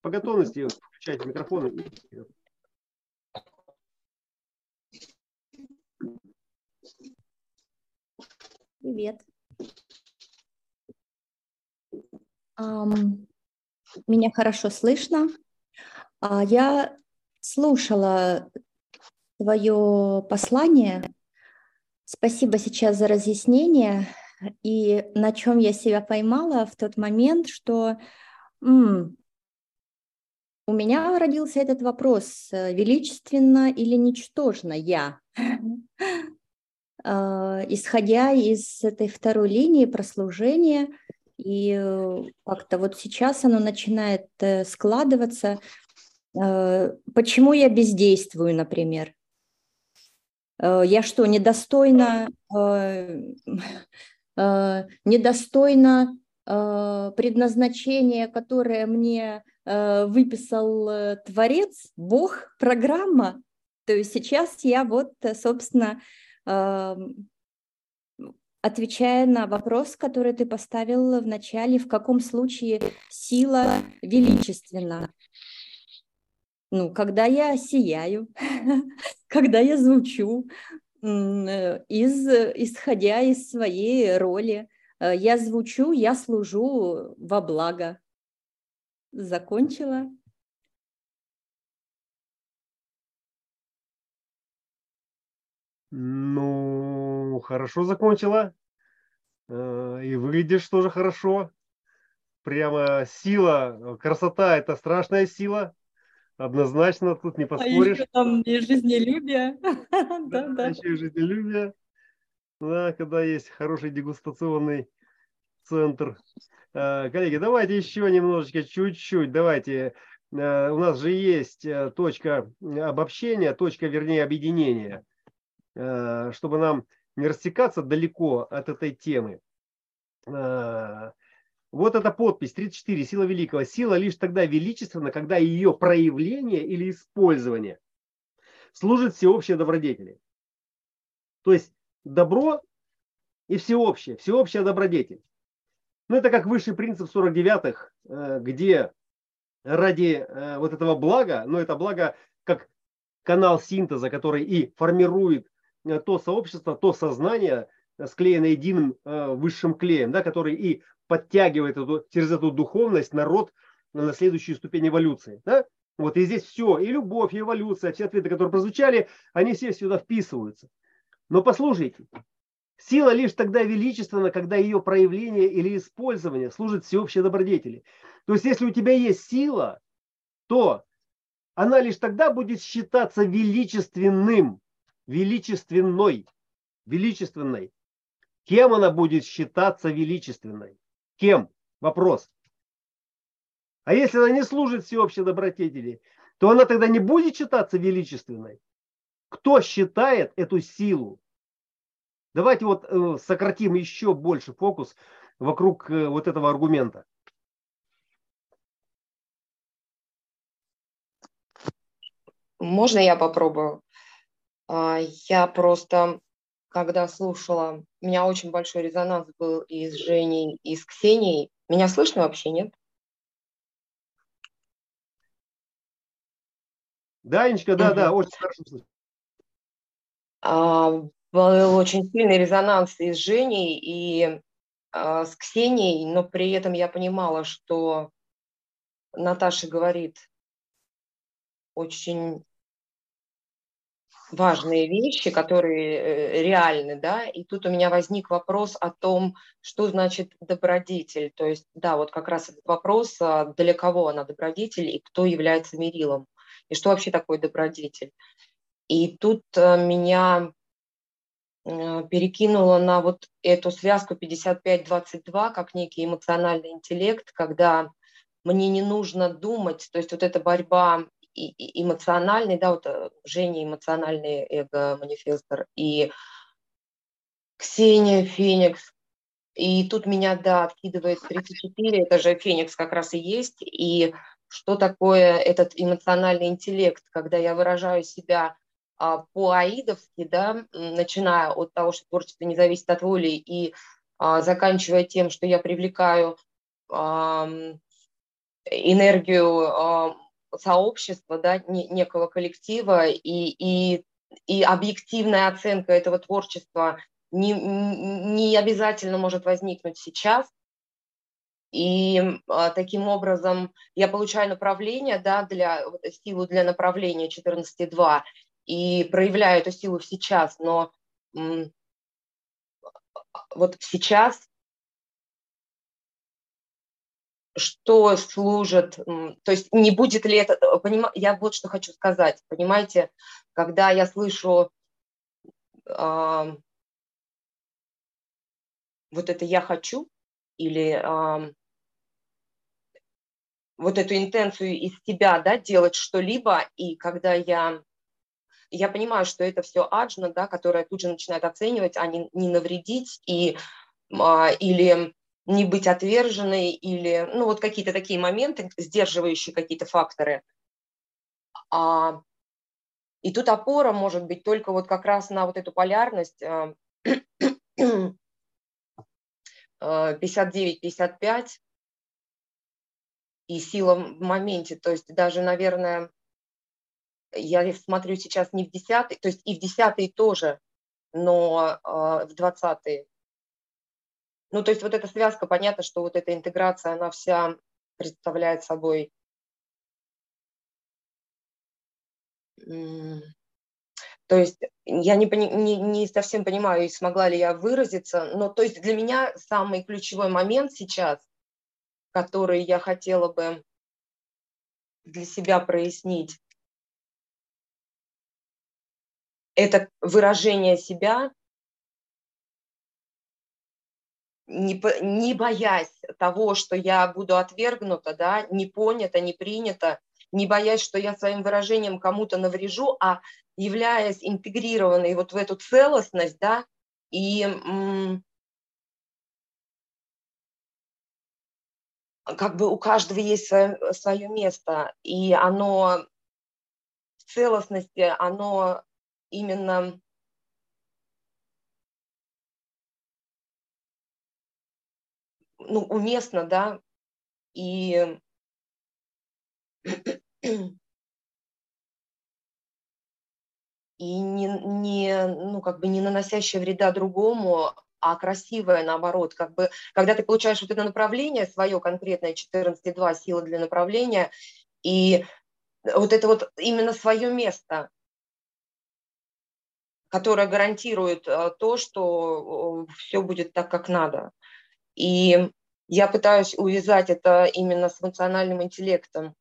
По готовности включайте микрофоны. Привет. Um, меня хорошо слышно. Uh, я слушала твое послание. Спасибо сейчас за разъяснение. И на чем я себя поймала в тот момент, что м- у меня родился этот вопрос, э, величественно или ничтожно я, а, исходя из этой второй линии прослужения, и э, как-то вот сейчас оно начинает э, складываться. Почему я бездействую, например? Э, я что, недостойна, э, э, недостойна предназначения, которое мне выписал Творец, Бог, программа. То есть сейчас я вот, собственно, отвечая на вопрос, который ты поставил в начале, в каком случае сила величественна. Ну, когда я сияю, [laughs] когда я звучу, э, из, исходя из своей роли, э, я звучу, я служу во благо. Закончила. Ну, хорошо закончила. Э, и выглядишь тоже хорошо. Прямо сила, красота – это страшная сила. Однозначно, тут не поспоришь. А еще там и жизнелюбие. [laughs] Да, да. Еще и жизнелюбие. Да, когда есть хороший дегустационный центр. А, коллеги, давайте еще немножечко, чуть-чуть, давайте. А, у нас же есть э, точка обобщения, точка, вернее, объединения, а, чтобы нам не растекаться далеко от этой темы. Вот эта подпись 34, сила великого. Сила лишь тогда величественна, когда ее проявление или использование служит всеобщей добродетели. То есть добро и всеобщее, всеобщая добродетель. Ну, это как высший принцип 49-х, э, где ради э, вот этого блага, но это благо как канал синтеза, который и формирует э, то сообщество, то сознание, склеенное единым высшим клеем, да, который и подтягивает эту, через эту духовность народ на следующую ступень эволюции. Да? Вот и здесь все, и любовь, и эволюция, все ответы, которые прозвучали, они все сюда вписываются. Но послушайте, сила лишь тогда величественна, когда ее проявление или использование служит всеобщей добродетели. То есть, если у тебя есть сила, то она лишь тогда будет считаться величественным, величественной, величественной. Кем она будет считаться величественной? Кем? Вопрос. А если она не служит всеобщей добродетели, то она тогда не будет считаться величественной. Кто считает эту силу? Давайте вот э, сократим еще больше фокус вокруг э, вот этого аргумента. Можно я попробую? А, я просто, когда слушала, у меня очень большой резонанс был и с Женей, и с Ксенией. Меня слышно вообще, нет? Да, Анечка, да, угу. да, очень хорошо слышно. А, был очень сильный резонанс и с Женей, и а, с Ксенией, но при этом я понимала, что Наташа говорит очень важные вещи, которые э, реальны, да, и тут у меня возник вопрос о том, что значит добродетель, то есть, да, вот как раз этот вопрос, а, для кого она добродетель и кто является мерилом? И что вообще такое добродетель. И тут э, меня э, перекинуло на вот эту связку 55-22 как некий эмоциональный интеллект, когда мне не нужно думать, то есть вот эта борьба эмоциональный, да, вот э, Женя эмоциональный эго-манифестор и Ксения Феникс. И тут меня, да, откидывает 34, это же Феникс как раз и есть. И что такое этот эмоциональный интеллект, когда я выражаю себя а, по-аидовски, да, начиная от того, что творчество не зависит от воли, и а, заканчивая тем, что я привлекаю а, энергию сообщества, да, не, некого коллектива, и, и, и объективная оценка этого творчества не, не обязательно может возникнуть сейчас, и а, таким образом я получаю направление, да, для, силу для направления 14.2 и проявляю эту силу сейчас, но м, вот сейчас что служит, то есть не будет ли это, поним, я вот что хочу сказать, понимаете, когда я слышу э, вот это я хочу или э, вот эту интенцию из себя, да, делать что-либо, и когда я я понимаю, что это все аджна, да, которая тут же начинает оценивать, а не, не навредить и, а, или не быть отверженной, или, ну, вот какие-то такие моменты, сдерживающие какие-то факторы. А, и тут опора может быть только вот как раз на вот эту полярность 59-55, а, [clears throat] и сила в моменте. То есть даже, наверное, я смотрю сейчас не в десятый, то есть и в десятый тоже, но э, в двадцатый. Ну, то есть вот эта связка, понятно, что вот эта интеграция, она вся представляет собой то есть я не, не, не совсем понимаю, смогла ли я выразиться, но то есть для меня самый ключевой момент сейчас которые я хотела бы для себя прояснить, это выражение себя, не, не боясь того, что я буду отвергнута, да, не понята, не принята, не боясь, что я своим выражением кому-то наврежу, а являясь интегрированной вот в эту целостность, да, и как бы у каждого есть свое, свое место, и оно в целостности, оно именно ну, уместно, да, и [clears throat] и не, не, ну, как бы не наносящая вреда другому, а красивое наоборот. Как бы, когда ты получаешь вот это направление свое конкретное, 14.2, сила для направления, и вот это вот именно свое место, которое гарантирует э, то, что все будет так, как надо. И я пытаюсь увязать это именно с эмоциональным интеллектом.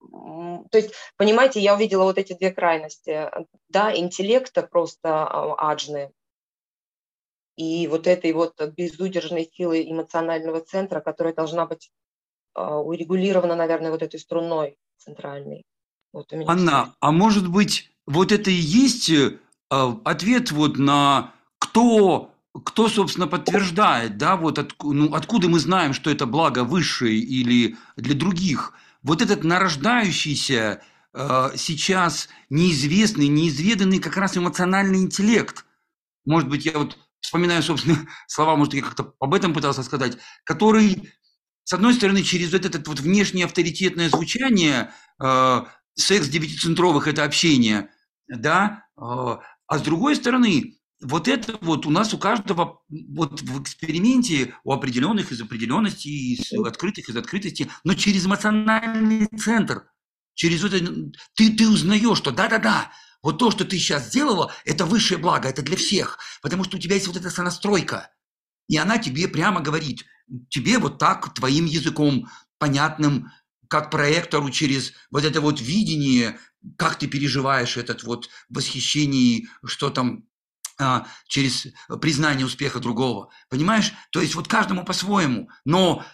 То есть, понимаете, я увидела вот эти две крайности. Да, интеллекта просто а, аджны, и вот этой вот безудержной силы эмоционального центра, которая должна быть а, урегулирована, наверное, вот этой струной центральной. Вот Анна, а может быть, вот это и есть э, ответ вот на кто кто, собственно, подтверждает, да, вот от, ну, откуда мы знаем, что это благо высшее или для других. Вот этот нарождающийся э, сейчас неизвестный, неизведанный как раз эмоциональный интеллект. Может быть, я вот вспоминаю, собственно, [laughs] слова, может, я как-то об этом пытался сказать, который, с одной стороны, через вот это вот внешнее авторитетное звучание, э, секс девятицентровых – это общение, да, э, а с другой стороны, вот это вот у нас у каждого вот в эксперименте у определенных из определенностей, из открытых из открытости, но через эмоциональный центр, через это ты, ты узнаешь, что да-да-да, вот то, что ты сейчас сделала, это высшее благо, это для всех, потому что у тебя есть вот эта сонастройка, и она тебе прямо говорит, тебе вот так твоим языком понятным, как проектору через вот это вот видение, как ты переживаешь этот вот восхищение, что там а, через признание успеха другого. Понимаешь? То есть вот каждому по-своему. Но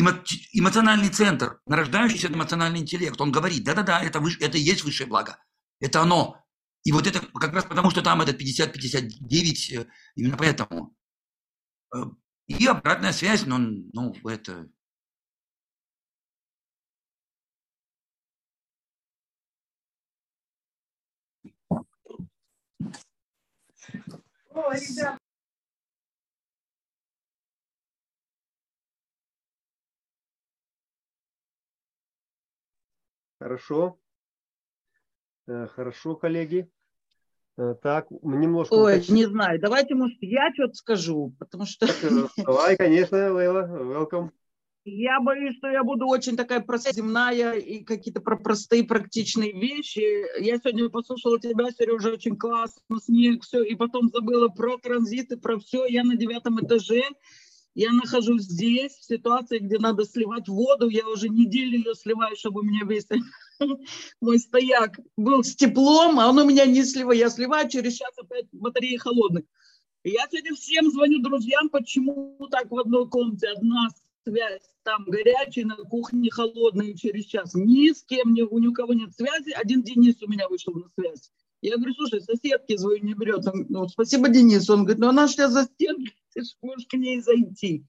эмо- эмоциональный центр, нарождающийся эмоциональный интеллект, он говорит, да-да-да, это, выше, это и есть высшее благо. Это оно. И вот это как раз потому, что там этот 50-59, э, именно поэтому. Э, и обратная связь, ну, ну это Хорошо. Э, хорошо, коллеги. Э, так, немножко... Ой, не знаю. Давайте, может, я что-то скажу, потому что... Давай, конечно, Лейла, welcome. Я боюсь, что я буду очень такая простая, земная и какие-то простые практичные вещи. Я сегодня послушала тебя, Сережа, очень классно, снег, все, и потом забыла про транзиты, про все. Я на девятом этаже, я нахожусь здесь, в ситуации, где надо сливать воду. Я уже неделю ее сливаю, чтобы у меня весь [laughs] мой стояк был с теплом, а он у меня не сливает. Я сливаю, через час опять батареи холодные. Я сегодня всем звоню друзьям, почему так в одной комнате одна связь там горячая, на кухне холодная через час. Ни с кем, ни, у кого нет связи. Один Денис у меня вышел на связь. Я говорю, слушай, соседки звоню не берет. Он, ну, спасибо, Денис. Он говорит, ну она же за стенкой, ты же можешь к ней зайти.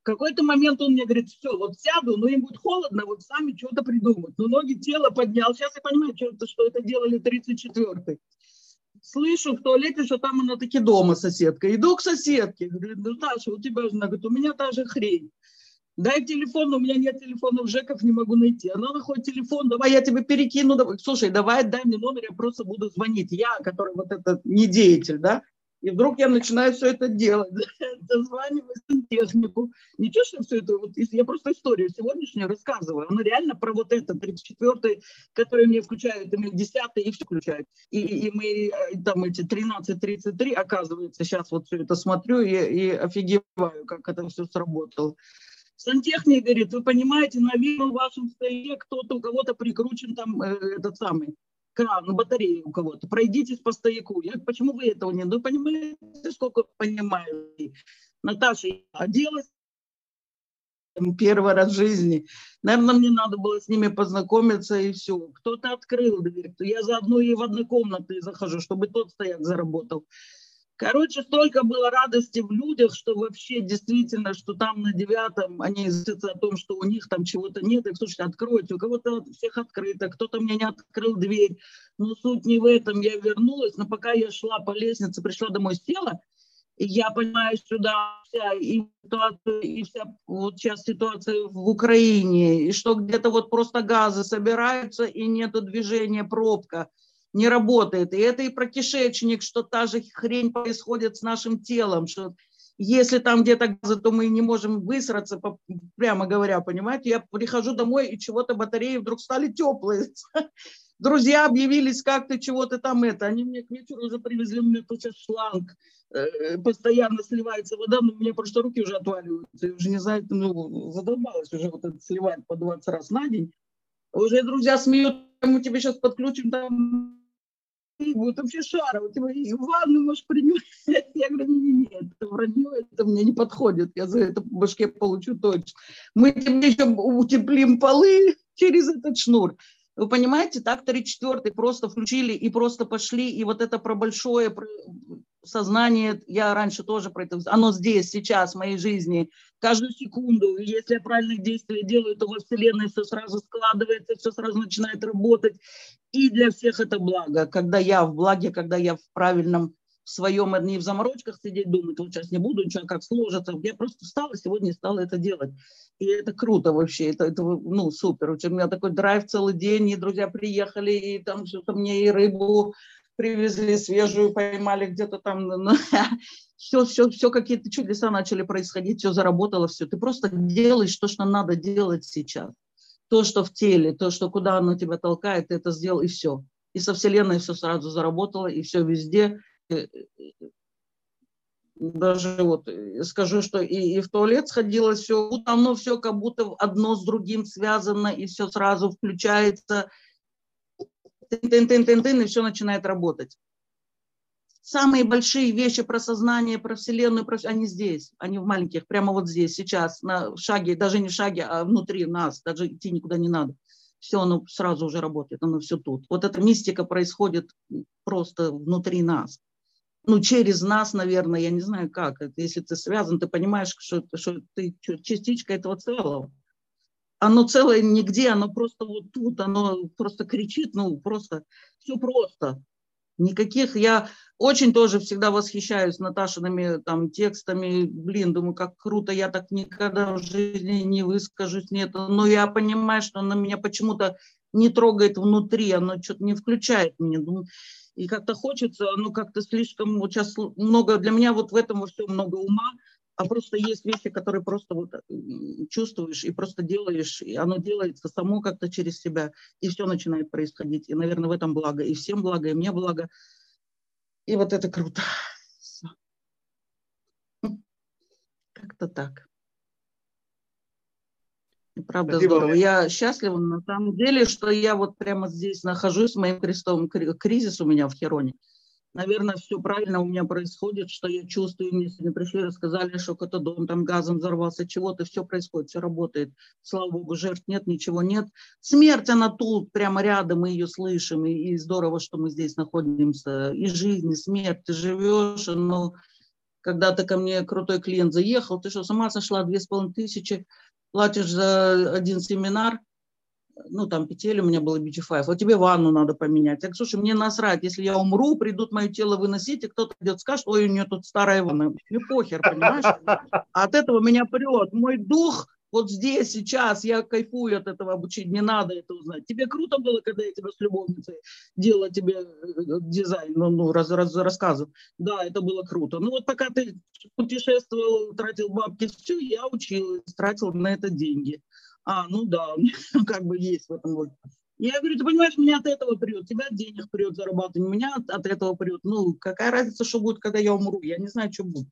В какой-то момент он мне говорит, все, вот сяду, но им будет холодно, вот сами что-то придумают. Но ноги тело поднял. Сейчас я понимаю, что это, что это делали 34-й. Слышу в туалете, что там она таки дома соседка. Иду к соседке. Говорю, ну, Таша, у тебя же, она говорит, у меня та же хрень. Дай телефон, у меня нет телефона в ЖЭКов, не могу найти. Она находит телефон, давай я тебе перекину. Давай. Слушай, давай дай мне номер, я просто буду звонить. Я, который вот этот не деятель, да, и вдруг я начинаю все это делать, [laughs] дозваниваю технику. Ничего, что все это, вот, я просто историю сегодняшнюю рассказываю. Она реально про вот это, 34-й, который мне включают, и мне 10-й, и все включают. И, и мы э, там эти 13-33, оказывается, сейчас вот все это смотрю и, и офигеваю, как это все сработало. Сантехник говорит, вы понимаете, наверное, в вашем стояке кто-то, у кого-то прикручен там э, этот самый кран, батарея у кого-то. Пройдитесь по стояку. Я почему вы этого не? Ну, понимаете, сколько понимаю. Наташа, оделась первый раз в жизни. Наверное, мне надо было с ними познакомиться и все. Кто-то открыл дверь. Я заодно и в однокомнатные захожу, чтобы тот стояк заработал. Короче, столько было радости в людях, что вообще действительно, что там на девятом они известятся о том, что у них там чего-то нет. И, слушайте, откройте, у кого-то всех открыто, кто-то мне не открыл дверь. Но суть не в этом. Я вернулась, но пока я шла по лестнице, пришла домой, села, И я понимаю, что да, вся и ситуация, и вся вот сейчас ситуация в Украине, и что где-то вот просто газы собираются, и нету движения, пробка не работает. И это и про кишечник, что та же хрень происходит с нашим телом, что если там где-то газы, то мы не можем высраться, прямо говоря, понимаете? Я прихожу домой, и чего-то батареи вдруг стали теплые. [laughs] Друзья объявились, как ты, чего ты там это. Они мне к вечеру уже привезли, у меня сейчас шланг, э, постоянно сливается вода, но у меня просто руки уже отваливаются. Я уже не знаю, ну, задолбалась уже вот это сливать по 20 раз на день. Уже друзья смеют, мы тебе сейчас подключим там вот вообще шара, тебя и ванну можешь принять. [laughs] Я говорю, нет, нет, это вранье, это мне не подходит, я за это по башке получу точно. Мы тебе еще утеплим полы [laughs] через этот шнур. Вы понимаете, так 3-4 просто включили и просто пошли, и вот это про большое про сознание, я раньше тоже про это, оно здесь, сейчас, в моей жизни, каждую секунду, если я правильные действия делаю, то во Вселенной все сразу складывается, все сразу начинает работать, и для всех это благо, когда я в благе, когда я в правильном в своем, не в заморочках сидеть, думать, вот сейчас не буду, ничего, как сложится. Я просто встала сегодня и стала это делать. И это круто вообще, это, это ну, супер. У меня такой драйв целый день, и друзья приехали, и там что-то мне и рыбу привезли свежую, поймали где-то там. Все, все, все какие-то чудеса начали происходить, все заработало, все. Ты просто делаешь то, что надо делать сейчас. То, что в теле, то, что куда оно тебя толкает, ты это сделал, и все. И со Вселенной все сразу заработало, и все везде даже вот э, скажу, что и, и в туалет сходила, все, оно все как будто одно с другим связано, и все сразу включается, тын-тын-тын-тын, и все начинает работать. Самые большие вещи про сознание, про Вселенную, про... они здесь, они в маленьких, прямо вот здесь, сейчас, на шаге, даже не шаге, а внутри нас, даже идти никуда не надо. Все, оно сразу уже работает, оно все тут. Вот эта мистика происходит просто внутри нас ну, через нас, наверное, я не знаю как. Если ты связан, ты понимаешь, что, что ты частичка этого целого. Оно целое нигде, оно просто вот тут, оно просто кричит, ну, просто, все просто. Никаких, я очень тоже всегда восхищаюсь Наташиными там текстами, блин, думаю, как круто, я так никогда в жизни не выскажусь, нет, но я понимаю, что она меня почему-то не трогает внутри, оно что-то не включает меня. Думаю, и как-то хочется, ну как-то слишком, вот сейчас много, для меня вот в этом во много ума, а просто есть вещи, которые просто вот чувствуешь и просто делаешь, и оно делается само как-то через себя, и все начинает происходить. И, наверное, в этом благо. И всем благо, и мне благо. И вот это круто. [laughs] Как-то так. Правда Спасибо. здорово. Я счастлива на самом деле, что я вот прямо здесь нахожусь, моим крестовым кризис у меня в Хероне. Наверное, все правильно у меня происходит, что я чувствую, мне сегодня пришли, рассказали, что какой-то дом там газом взорвался, чего-то, все происходит, все работает. Слава Богу, жертв нет, ничего нет. Смерть, она тут, прямо рядом, мы ее слышим, и, и здорово, что мы здесь находимся. И жизнь, и смерть, ты живешь, но когда-то ко мне крутой клиент заехал, ты что, сама сошла, две с половиной тысячи, платишь за один семинар, ну, там петель у меня было BG5, вот тебе ванну надо поменять. Так, слушай, мне насрать, если я умру, придут мое тело выносить, и кто-то идет, скажет, ой, у нее тут старая ванна. Мне похер, понимаешь? А от этого меня прет. Мой дух вот здесь, сейчас, я кайфую от этого обучения, не надо это узнать. Тебе круто было, когда я тебе с любовницей делала тебе э, дизайн, ну, ну раз, раз, рассказывал. Да, это было круто. Ну вот пока ты путешествовал, тратил бабки, все, я училась, тратил на это деньги. А, ну да, [laughs] как бы есть в этом вот. Я говорю, ты понимаешь, меня от этого прет, тебя от денег прет зарабатывать, меня от, от этого прет. Ну, какая разница, что будет, когда я умру? Я не знаю, что будет.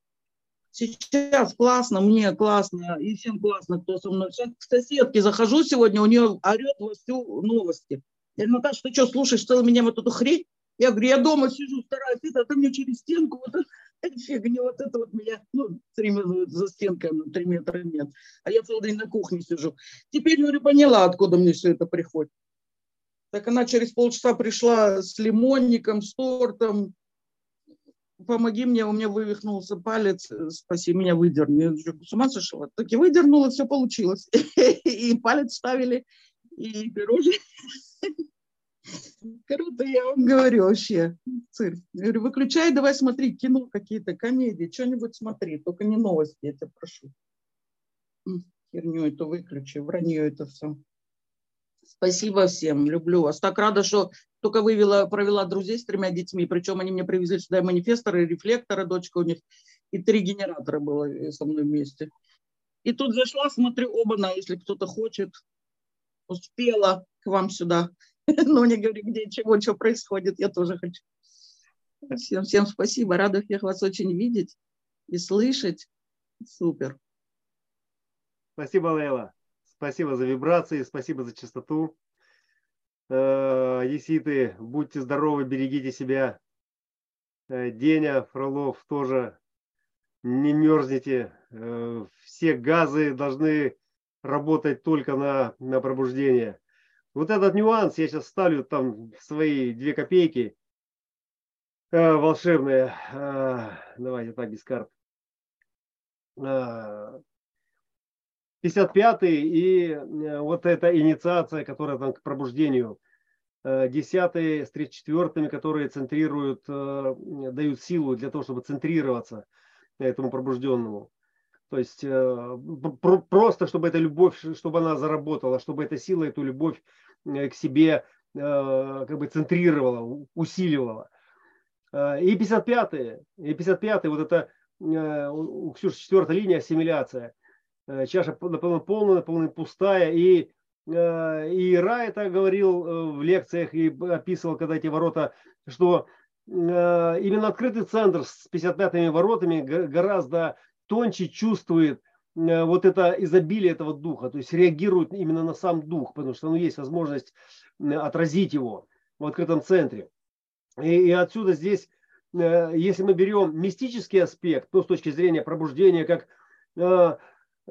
Сейчас классно, мне классно, и всем классно, кто со мной. Сейчас к соседке захожу сегодня, у нее орет во всю новости. Я говорю, Наташа, ты что, слушаешь целый меня вот эту хрень? Я говорю, я дома сижу, стараюсь, это, а ты мне через стенку, вот [laughs] фигня, вот это вот меня, ну, три за стенкой, ну, три метра нет. А я целый день на кухне сижу. Теперь, говорю, поняла, откуда мне все это приходит. Так она через полчаса пришла с лимонником, с тортом, помоги мне, у меня вывихнулся палец, э, спаси меня, выдерни. Я с ума сошла? Так и выдернула, все получилось. [laughs] И палец ставили, и пирожные. [laughs] Круто, я вам говорю вообще. Цирк. Говорю, выключай, давай смотри кино какие-то, комедии, что-нибудь смотри, только не новости, я тебя прошу. Херню эту выключи, вранье это все. Спасибо всем, люблю вас. Так рада, что только вывела, провела друзей с тремя детьми, причем они мне привезли сюда манифесторы, рефлекторы, дочка у них, и три генератора было э, со мной вместе. И тут зашла, смотрю, оба на, если кто-то хочет, успела к вам сюда. [laughs] Но не говори, где, чего, что происходит, я тоже хочу. Всем, всем спасибо, рада всех вас очень видеть и слышать. Супер. Спасибо, Лейла. Спасибо за вибрации, спасибо за чистоту. Э, еситы, будьте здоровы, берегите себя. Э, Деня, Фролов тоже не мерзните. Э, все газы должны работать только на, на пробуждение. Вот этот нюанс я сейчас ставлю там свои две копейки волшебные. Давайте так, без карт. 55-й и э, вот эта инициация, которая там к пробуждению. 10-е э, с 34-ми, которые центрируют, э, дают силу для того, чтобы центрироваться этому пробужденному. То есть просто, чтобы эта любовь, чтобы она заработала, чтобы эта сила, эту любовь к себе как бы центрировала, усиливала. И 55-е, и 55-е, вот это у Ксюши четвертая линия, ассимиляция. Э, чаша наполовину полная, наполовину пустая. И, э, и Ра это говорил э, в лекциях и описывал, когда эти ворота, что именно открытый центр с 55-ми воротами гораздо тоньше чувствует вот это изобилие этого духа, то есть реагирует именно на сам дух, потому что ну, есть возможность отразить его в открытом центре. И, и отсюда здесь, если мы берем мистический аспект, то с точки зрения пробуждения, как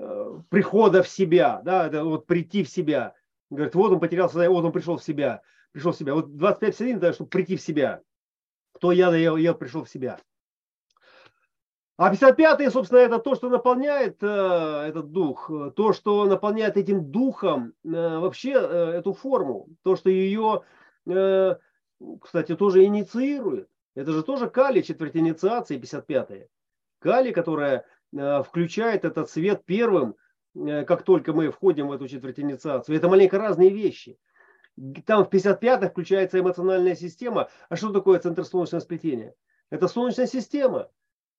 Э, прихода в себя, да, вот прийти в себя. Говорит, вот он потерял сознание, вот он пришел в себя, пришел в себя. Вот 25 силин, да, чтобы прийти в себя. Кто я, я, я пришел в себя. А 55 собственно, это то, что наполняет э, этот дух, то, что наполняет этим духом э, вообще э, эту форму, то, что ее, э, кстати, тоже инициирует. Это же тоже Кали, четверть инициации, 55-е. Кали, которая Э, включает этот свет первым, э, как только мы входим в эту четверть инициацию. Это маленько разные вещи. Там в 55-х включается эмоциональная система. А что такое центр солнечного сплетения? Это солнечная система.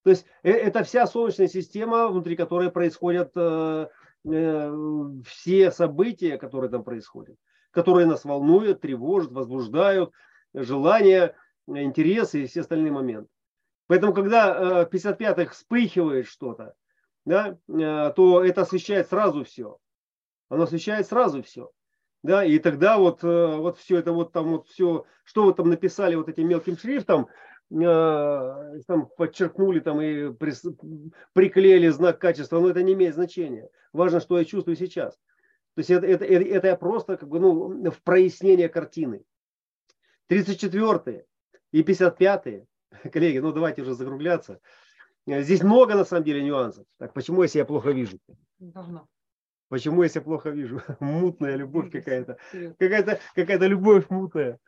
То есть э, это вся солнечная система, внутри которой происходят все события, которые там происходят, которые нас волнуют, тревожат, возбуждают, желания, интересы и все остальные моменты. Поэтому, когда э, в 55-х вспыхивает что-то, да, э, то это освещает сразу все. Оно освещает сразу все. Да, и тогда вот, э, вот все это вот там вот все, что вы там написали вот этим мелким шрифтом, там подчеркнули там и приклеили знак качества, но это не имеет значения. Важно, что я чувствую сейчас. То есть это, это, это я просто как бы, ну, в прояснение картины. 34 и 55 [laughs] коллеги, ну давайте уже закругляться. Здесь много на самом деле нюансов. Так почему я себя плохо вижу? Давно. Почему я себя плохо вижу? [laughs] Мутная любовь какая-то. Какая-то какая любовь мутная.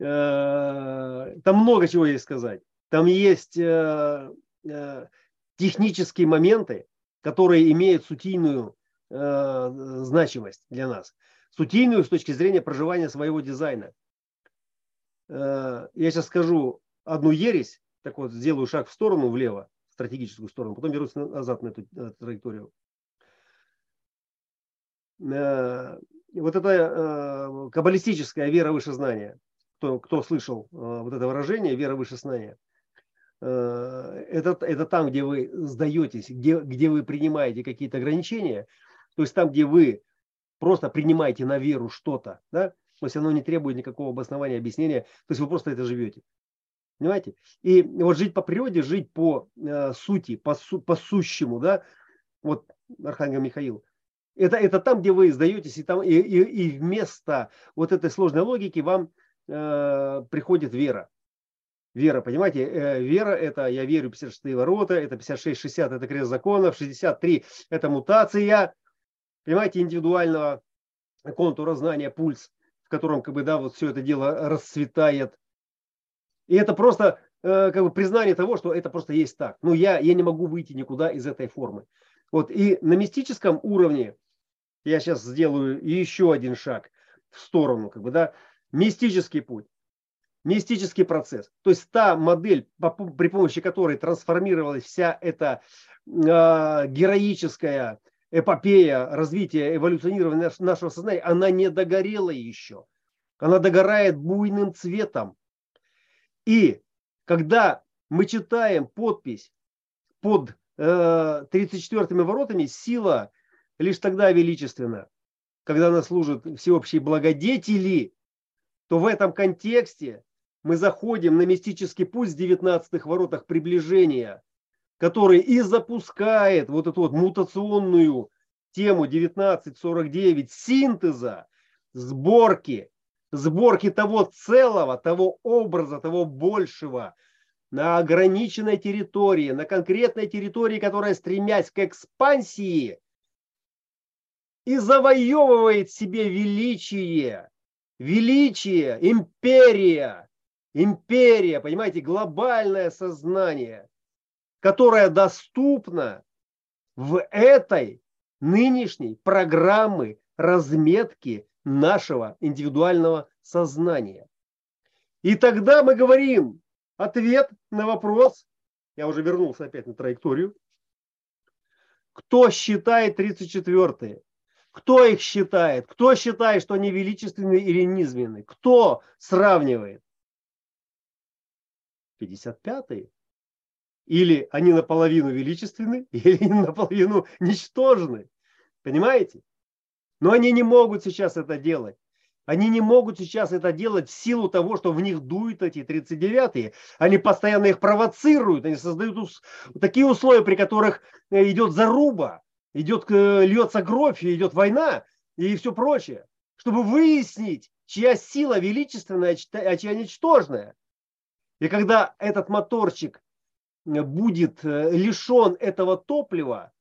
Э, там много чего есть сказать. Там есть э, э, технические моменты, которые имеют сутийную значимость для нас. Сутийную с точки зрения проживания своего дизайна. Я сейчас скажу одну ересь, так вот сделаю шаг в сторону, влево, стратегическую сторону, потом вернусь назад на эту траекторию. Вот это каббалистическая вера выше знания, кто, кто слышал э, вот это выражение, вера выше знания, это, это там, где вы сдаетесь, где, где вы принимаете какие-то ограничения, то есть там, где вы просто принимаете на веру что-то, да, то есть оно не требует никакого обоснования, объяснения, то есть вы просто это живете. Понимаете? И вот жить по природе, жить по э, сути, по, су, по сущему, да, вот Архангел Михаил, это, это там, где вы сдаетесь, и, там, и, и, и вместо вот этой сложной логики вам э, приходит вера. Вера, понимаете, э, вера это я верю 56 ворота, это 56-60 это крест законов, 63 это мутация, понимаете, индивидуального контура знания, пульс. котором как бы, да, вот все это дело расцветает. И это просто э, как бы признание того, что это просто есть так. Ну, я, я не могу выйти никуда из этой формы. Вот, и на мистическом уровне я сейчас сделаю еще один шаг в сторону, как бы, да, мистический путь мистический процесс. То есть та модель, при помощи которой трансформировалась вся эта э, героическая эпопея развития, эволюционирования нашего сознания, она не догорела еще. Она догорает буйным цветом. И когда мы читаем подпись под э, 34 воротами, сила лишь тогда величественна, когда она служит всеобщей благодетели, то в этом контексте мы заходим на мистический путь с 19 воротах приближения, который и запускает вот эту вот мутационную тему 1949 синтеза, сборки, сборки того целого, того образа, того большего на ограниченной территории, на конкретной территории, которая, стремясь к экспансии, и завоевывает себе величие, величие, империя, империя, понимаете, глобальное сознание, которое доступно в этой нынешней программы разметки нашего индивидуального сознания. И тогда мы говорим ответ на вопрос, я уже вернулся опять на траекторию, кто считает 34-е? Кто их считает? Кто считает, что они величественные или низменные? Кто сравнивает? 55-е. Или они наполовину величественны, [laughs] или наполовину ничтожны. Понимаете? Но они не могут сейчас это делать. Они не могут сейчас это делать в силу того, что в них дуют эти 39-е. Они постоянно их провоцируют, они создают такие условия, при которых э, идет заруба, идет, э, льется кровь, идет война и все прочее. Чтобы выяснить, чья сила величественная, а чья ничтожная. И когда этот моторчик э, будет э, лишен этого топлива,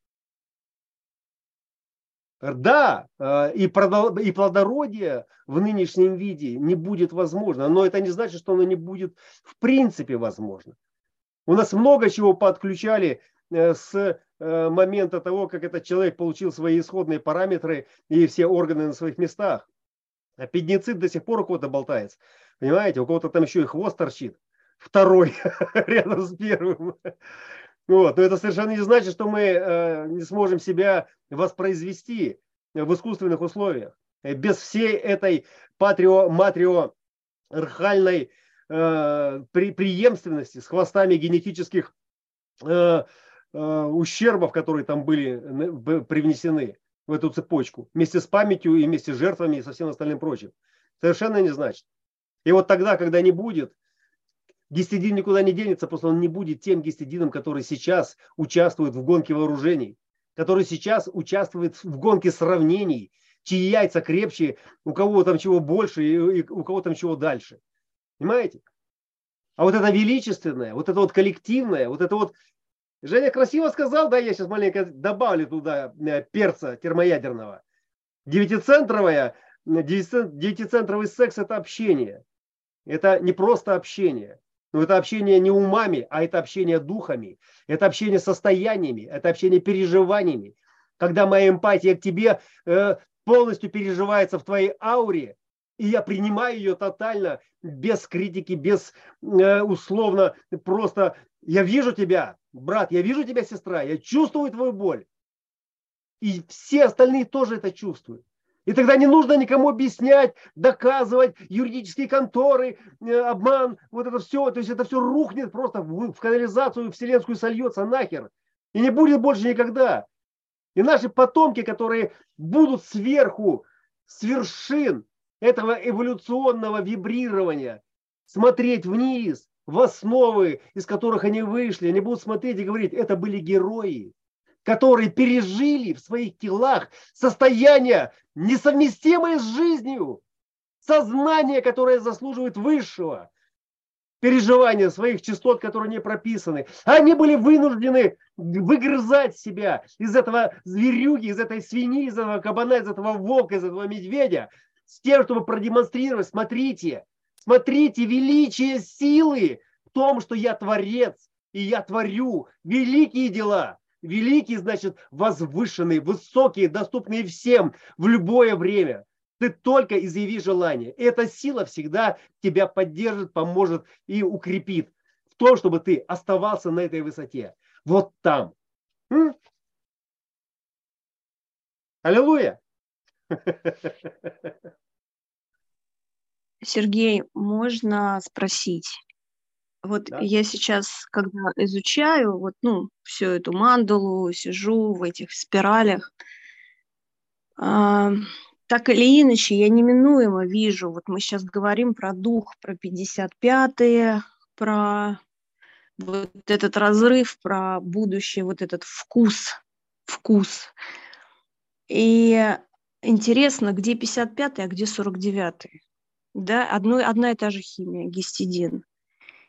да, и, и плодородие в нынешнем виде не будет возможно, но это не значит, что оно не будет в принципе возможно. У нас много чего подключали с момента того, как этот человек получил свои исходные параметры и все органы на своих местах. А педницит до сих пор у кого-то болтается. Понимаете, у кого-то там еще и хвост торчит второй [laughs] рядом с первым. Вот. Но это совершенно не значит, что мы э, не сможем себя воспроизвести в искусственных условиях. Без всей этой патрио-матрио-архальной э, при, преемственности с хвостами генетических э, э, ущербов, которые там были привнесены в эту цепочку, вместе с памятью и вместе с жертвами и со всем остальным прочим. Совершенно не значит. И вот тогда, когда не будет Гистидин никуда не денется, просто он не будет тем гистидином, который сейчас участвует в гонке вооружений, который сейчас участвует в гонке сравнений, чьи яйца крепче, у кого там чего больше и у кого там чего дальше. Понимаете? А вот это величественное, вот это вот коллективное, вот это вот... Женя красиво сказал, да, я сейчас маленько добавлю туда э, перца термоядерного. Девятицентровая, девятицентровый секс – это общение. Это не просто общение. Но это общение не умами, а это общение духами, это общение состояниями, это общение переживаниями. Когда моя эмпатия к тебе э, полностью переживается в твоей ауре, и я принимаю ее тотально, без критики, без э, условно, просто я вижу тебя, брат, я вижу тебя, сестра, я чувствую твою боль. И все остальные тоже это чувствуют. И тогда не нужно никому объяснять, доказывать, юридические конторы, э, обман, вот это все. То есть это все рухнет просто в, канализацию вселенскую сольется нахер. И не будет больше никогда. И наши потомки, которые будут сверху, с вершин этого эволюционного вибрирования, смотреть вниз, в основы, из которых они вышли, они будут смотреть и говорить, это были герои которые пережили в своих телах состояние, несовместимое с жизнью, сознание, которое заслуживает высшего, переживания своих частот, которые не прописаны. Они были вынуждены выгрызать себя из этого зверюги, из этой свиньи, из этого кабана, из этого волка, из этого медведя, с тем, чтобы продемонстрировать, смотрите, смотрите, величие силы в том, что я творец, и я творю великие дела. Великие, значит, возвышенные, высокие, доступные всем в любое время. Ты только изъяви желание. Эта сила всегда тебя поддержит, поможет и укрепит в том, чтобы ты оставался на этой высоте. Вот там. М? Аллилуйя! [laughs] Сергей, можно спросить? Вот да. я сейчас, когда изучаю вот, ну, всю эту мандалу, сижу в этих спиралях, э, так или иначе, я неминуемо вижу, вот мы сейчас говорим про дух, про 55-е, про вот этот разрыв, про будущее, вот этот вкус, вкус. И интересно, где 55-й, а где 49-й? Да, одно, одна и та же химия, гистидин.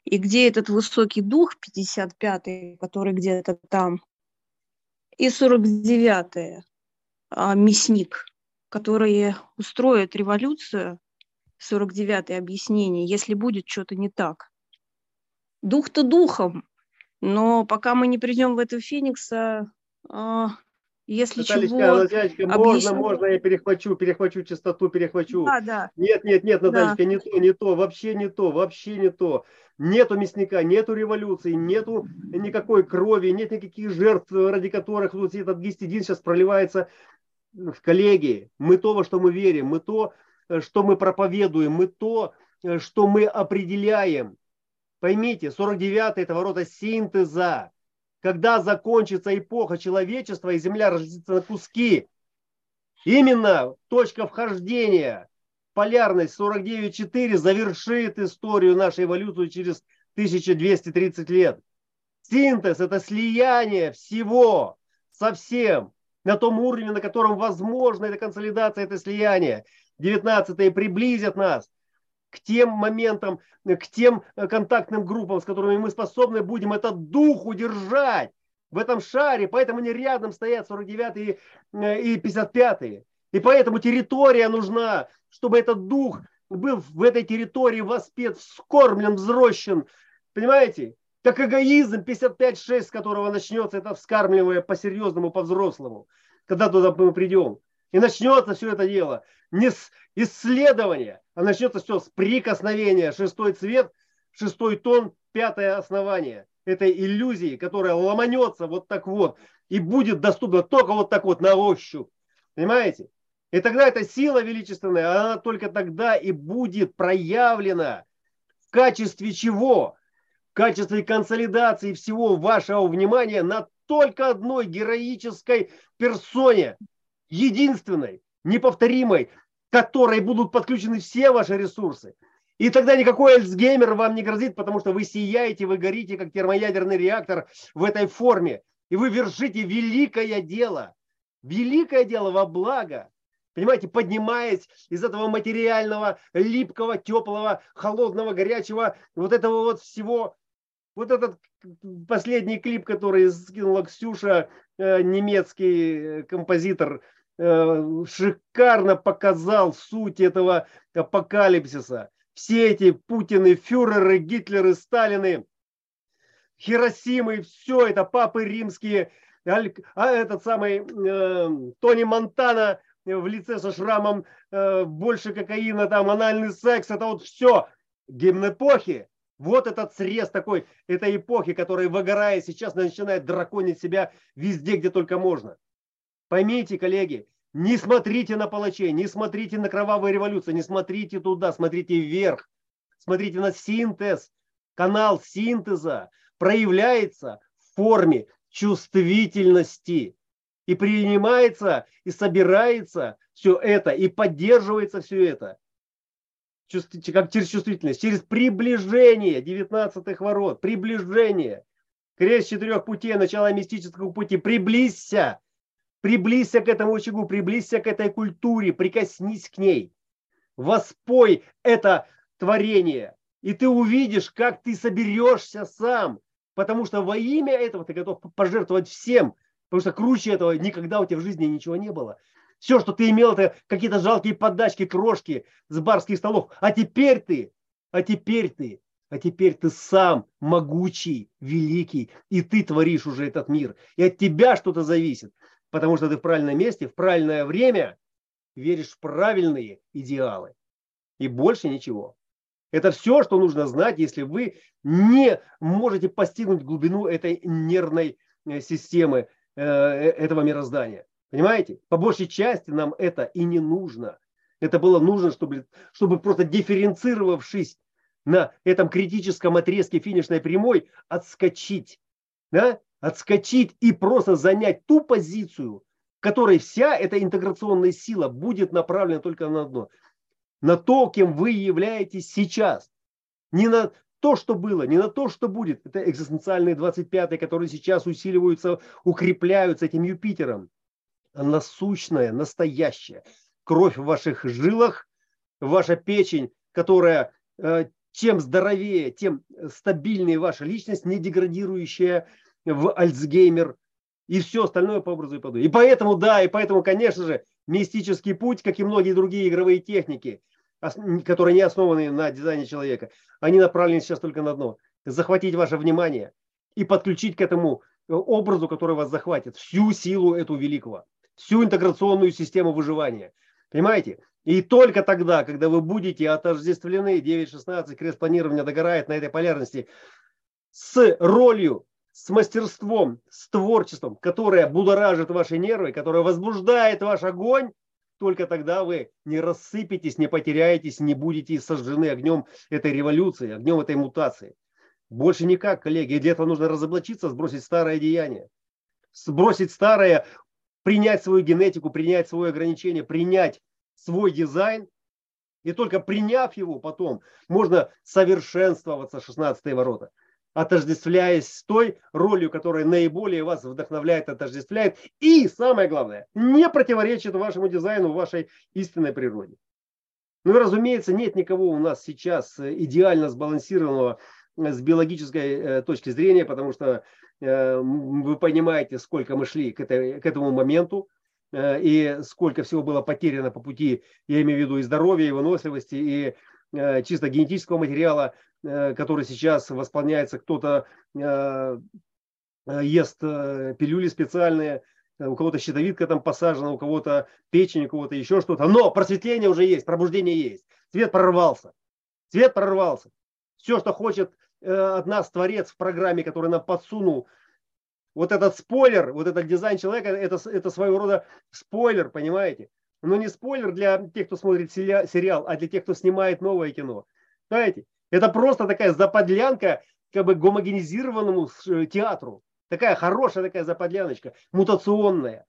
И где этот высокий дух, 55-й, который где-то там, и 49-й, а, мясник, который устроит революцию, 49-е объяснение, если будет что-то не так. Дух-то духом, но пока мы не придем в это Феникса, а, если Натальечка, чего... Натальечка, можно, можно, я перехвачу, перехвачу частоту, перехвачу. Да, да. Нет, нет, нет, Натальечка, да. не то, не то, вообще не то, вообще не то. Нету мясника, нету революции, нету никакой крови, нет никаких жертв, ради которых вот этот гистидин сейчас проливается в коллегии. Мы то, во что мы верим, мы то, что мы проповедуем, мы то, что мы определяем. Поймите, 49-й это ворота синтеза когда закончится эпоха человечества и Земля разделится на куски. Именно точка вхождения, полярность 49.4 завершит историю нашей эволюции через 1230 лет. Синтез – это слияние всего со всем на том уровне, на котором возможна эта консолидация, это слияние. 19 приблизят нас к тем моментам, к тем э, контактным группам, с которыми мы способны будем этот дух удержать в этом шаре. Поэтому они рядом стоят 49 э, и 55. И поэтому территория нужна, чтобы этот дух был в этой территории воспет, вскормлен, взрощен. Понимаете? Как эгоизм 55-6, с которого начнется это вскармливание по-серьезному, по-взрослому, когда туда мы придем. И начнется все это дело не с исследования, а начнется все с прикосновения. Шестой цвет, шестой тон, пятое основание этой иллюзии, которая ломанется вот так вот и будет доступна только вот так вот на ощупь. Понимаете? И тогда эта сила величественная, она только тогда и будет проявлена в качестве чего? В качестве консолидации всего вашего внимания на только одной героической персоне, единственной, неповторимой, которой будут подключены все ваши ресурсы. И тогда никакой Альцгеймер вам не грозит, потому что вы сияете, вы горите, как термоядерный реактор в этой форме. И вы вершите великое дело. Великое дело во благо. Понимаете, поднимаясь из этого материального, липкого, теплого, холодного, горячего, вот этого вот всего. Вот этот последний клип, который скинула Ксюша, э, немецкий э, композитор, шикарно показал суть этого апокалипсиса. Все эти Путины, фюреры, Гитлеры, Сталины, Хиросимы, все это папы римские, а этот самый э, Тони Монтана в лице со шрамом, э, больше кокаина, там анальный секс, это вот все гимн эпохи. Вот этот срез такой этой эпохи, которая, выгорая сейчас, начинает драконить себя везде, где только можно. Поймите, коллеги, не смотрите на палачей, не смотрите на кровавую революцию, не смотрите туда, смотрите вверх. Смотрите на синтез. Канал синтеза проявляется в форме чувствительности. И принимается, и собирается все это, и поддерживается все это. Как через чувствительность, через приближение 19 ворот, приближение. Крест четырех путей, начало мистического пути. Приблизься Приблизься к этому очагу, приблизься к этой культуре, прикоснись к ней. Воспой это творение. И ты увидишь, как ты соберешься сам. Потому что во имя этого ты готов пожертвовать всем. Потому что круче этого никогда у тебя в жизни ничего не было. Все, что ты имел, это какие-то жалкие подачки, крошки с барских столов. А теперь ты, а теперь ты, а теперь ты сам могучий, великий, и ты творишь уже этот мир. И от тебя что-то зависит, потому что ты в правильном месте, в правильное время веришь в правильные идеалы. И больше ничего. Это все, что нужно знать, если вы не можете постигнуть глубину этой нервной э, системы, э, э, этого мироздания. Понимаете? По большей части нам это и не нужно. Это было нужно, чтобы, чтобы просто дифференцировавшись на этом критическом отрезке финишной прямой, отскочить. Да? Отскочить и просто занять ту позицию, которой вся эта интеграционная сила будет направлена только на одно – на то, кем вы являетесь сейчас. Не на то, что было, не на то, что будет. Это экзистенциальные 25-е, которые сейчас усиливаются, укрепляются этим Юпитером. А насущная, настоящая кровь в ваших жилах, ваша печень, которая э, чем здоровее, тем стабильнее ваша личность, не деградирующая в Альцгеймер и все остальное по образу и подобию. И поэтому, да, и поэтому, конечно же, мистический путь, как и многие другие игровые техники, которые не основаны на дизайне человека, они направлены сейчас только на одно. Захватить ваше внимание и подключить к этому э, образу, который вас захватит, всю силу эту великого, всю интеграционную систему выживания. Понимаете? И только тогда, когда вы будете отождествлены, 9.16, крест планирования догорает на этой полярности, с ролью, с мастерством, с творчеством, которое будоражит ваши нервы, которое возбуждает ваш огонь, только тогда вы не рассыпетесь, не потеряетесь, не будете сожжены огнем этой революции, огнем этой мутации. Больше никак, коллеги. Для этого нужно разоблачиться, сбросить старое деяние. Сбросить старое, принять свою генетику, принять свое ограничение, принять свой дизайн. И только приняв его потом, можно совершенствоваться 16 ворота отождествляясь с той ролью, которая наиболее вас вдохновляет, отождествляет. И самое главное, не противоречит вашему дизайну, вашей истинной природе. Ну и разумеется, нет никого у нас сейчас идеально сбалансированного э, с биологической э, точки зрения, потому что э, вы понимаете, сколько мы шли к этому моменту и сколько всего было потеряно по пути, я имею в виду и здоровья, и выносливости, и чисто генетического материала. Э, который сейчас восполняется, кто-то э, э, ест пилюли специальные, у кого-то щитовидка там посажена, у кого-то печень, у кого-то еще что-то. Но просветление уже есть, пробуждение есть. Цвет прорвался. Цвет прорвался. Все, что хочет от нас Творец в программе, который нам подсунул, вот этот спойлер, вот этот дизайн человека, это, это своего рода спойлер, понимаете? Но не спойлер для тех, кто смотрит сериал, а для тех, кто снимает новое кино. Знаете, это просто такая заподлянка как бы гомогенизированному э, театру. Такая хорошая такая заподляночка, мутационная.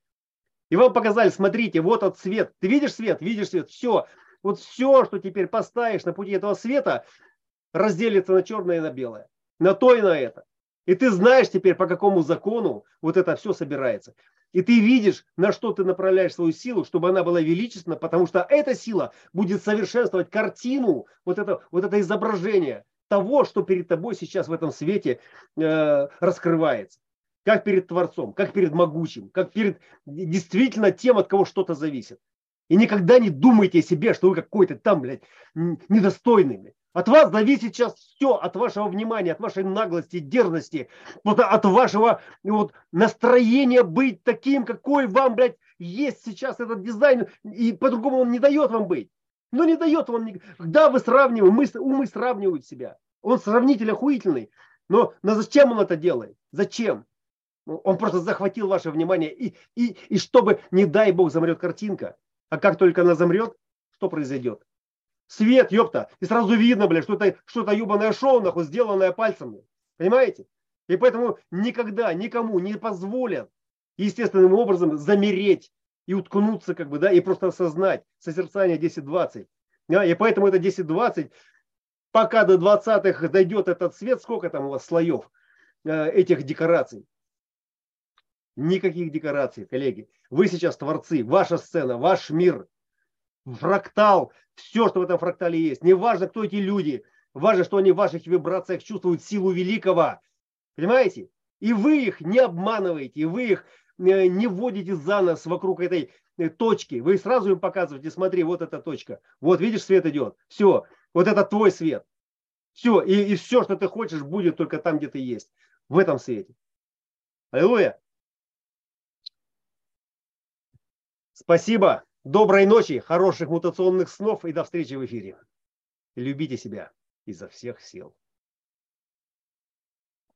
И вам показали, смотрите, вот от свет. Ты видишь свет? Видишь свет? Все. Вот все, что теперь поставишь на пути этого света, разделится на черное и на белое. На то и на это. И ты знаешь теперь, по какому закону вот это все собирается. И ты видишь, на что ты направляешь свою силу, чтобы она была величественна, потому что эта сила будет совершенствовать картину, вот это, вот это изображение того, что перед тобой сейчас в этом свете э, раскрывается. Как перед Творцом, как перед могучим, как перед действительно тем, от кого что-то зависит. И никогда не думайте о себе, что вы какой-то там, блядь, недостойный. От вас зависит сейчас все, от вашего внимания, от вашей наглости, дерзости, вот от вашего вот, настроения быть таким, какой вам, блядь, есть сейчас этот дизайн, и по-другому он не дает вам быть. Ну не дает вам, да, вы сравниваете, мы, умы сравнивают себя. Он сравнитель охуительный, но, но зачем он это делает? Зачем? Он просто захватил ваше внимание, и, и, и чтобы, не дай бог, замрет картинка, а как только она замрет, что произойдет? Свет, ёпта. И сразу видно, бля, что это что-то ебаное шоу, нахуй, сделанное пальцем. Понимаете? И поэтому никогда никому не позволят естественным образом замереть и уткнуться, как бы, да, и просто осознать созерцание 10-20. Да, и поэтому это 10-20, пока до 20-х дойдет этот свет, сколько там у вас слоев э, этих декораций? Никаких декораций, коллеги. Вы сейчас творцы, ваша сцена, ваш мир – фрактал, все, что в этом фрактале есть. Не важно, кто эти люди, важно, что они в ваших вибрациях чувствуют силу великого. Понимаете? И вы их не обманываете, и вы их э, не вводите за нос вокруг этой э, точки. Вы сразу им показываете, смотри, вот эта точка. Вот видишь, свет идет. Все, вот это твой свет. Все, и, и все, что ты хочешь, будет только там, где ты есть. В этом свете. Аллилуйя. Спасибо. Доброй ночи, хороших мутационных снов и до встречи в эфире. Любите себя изо всех сил.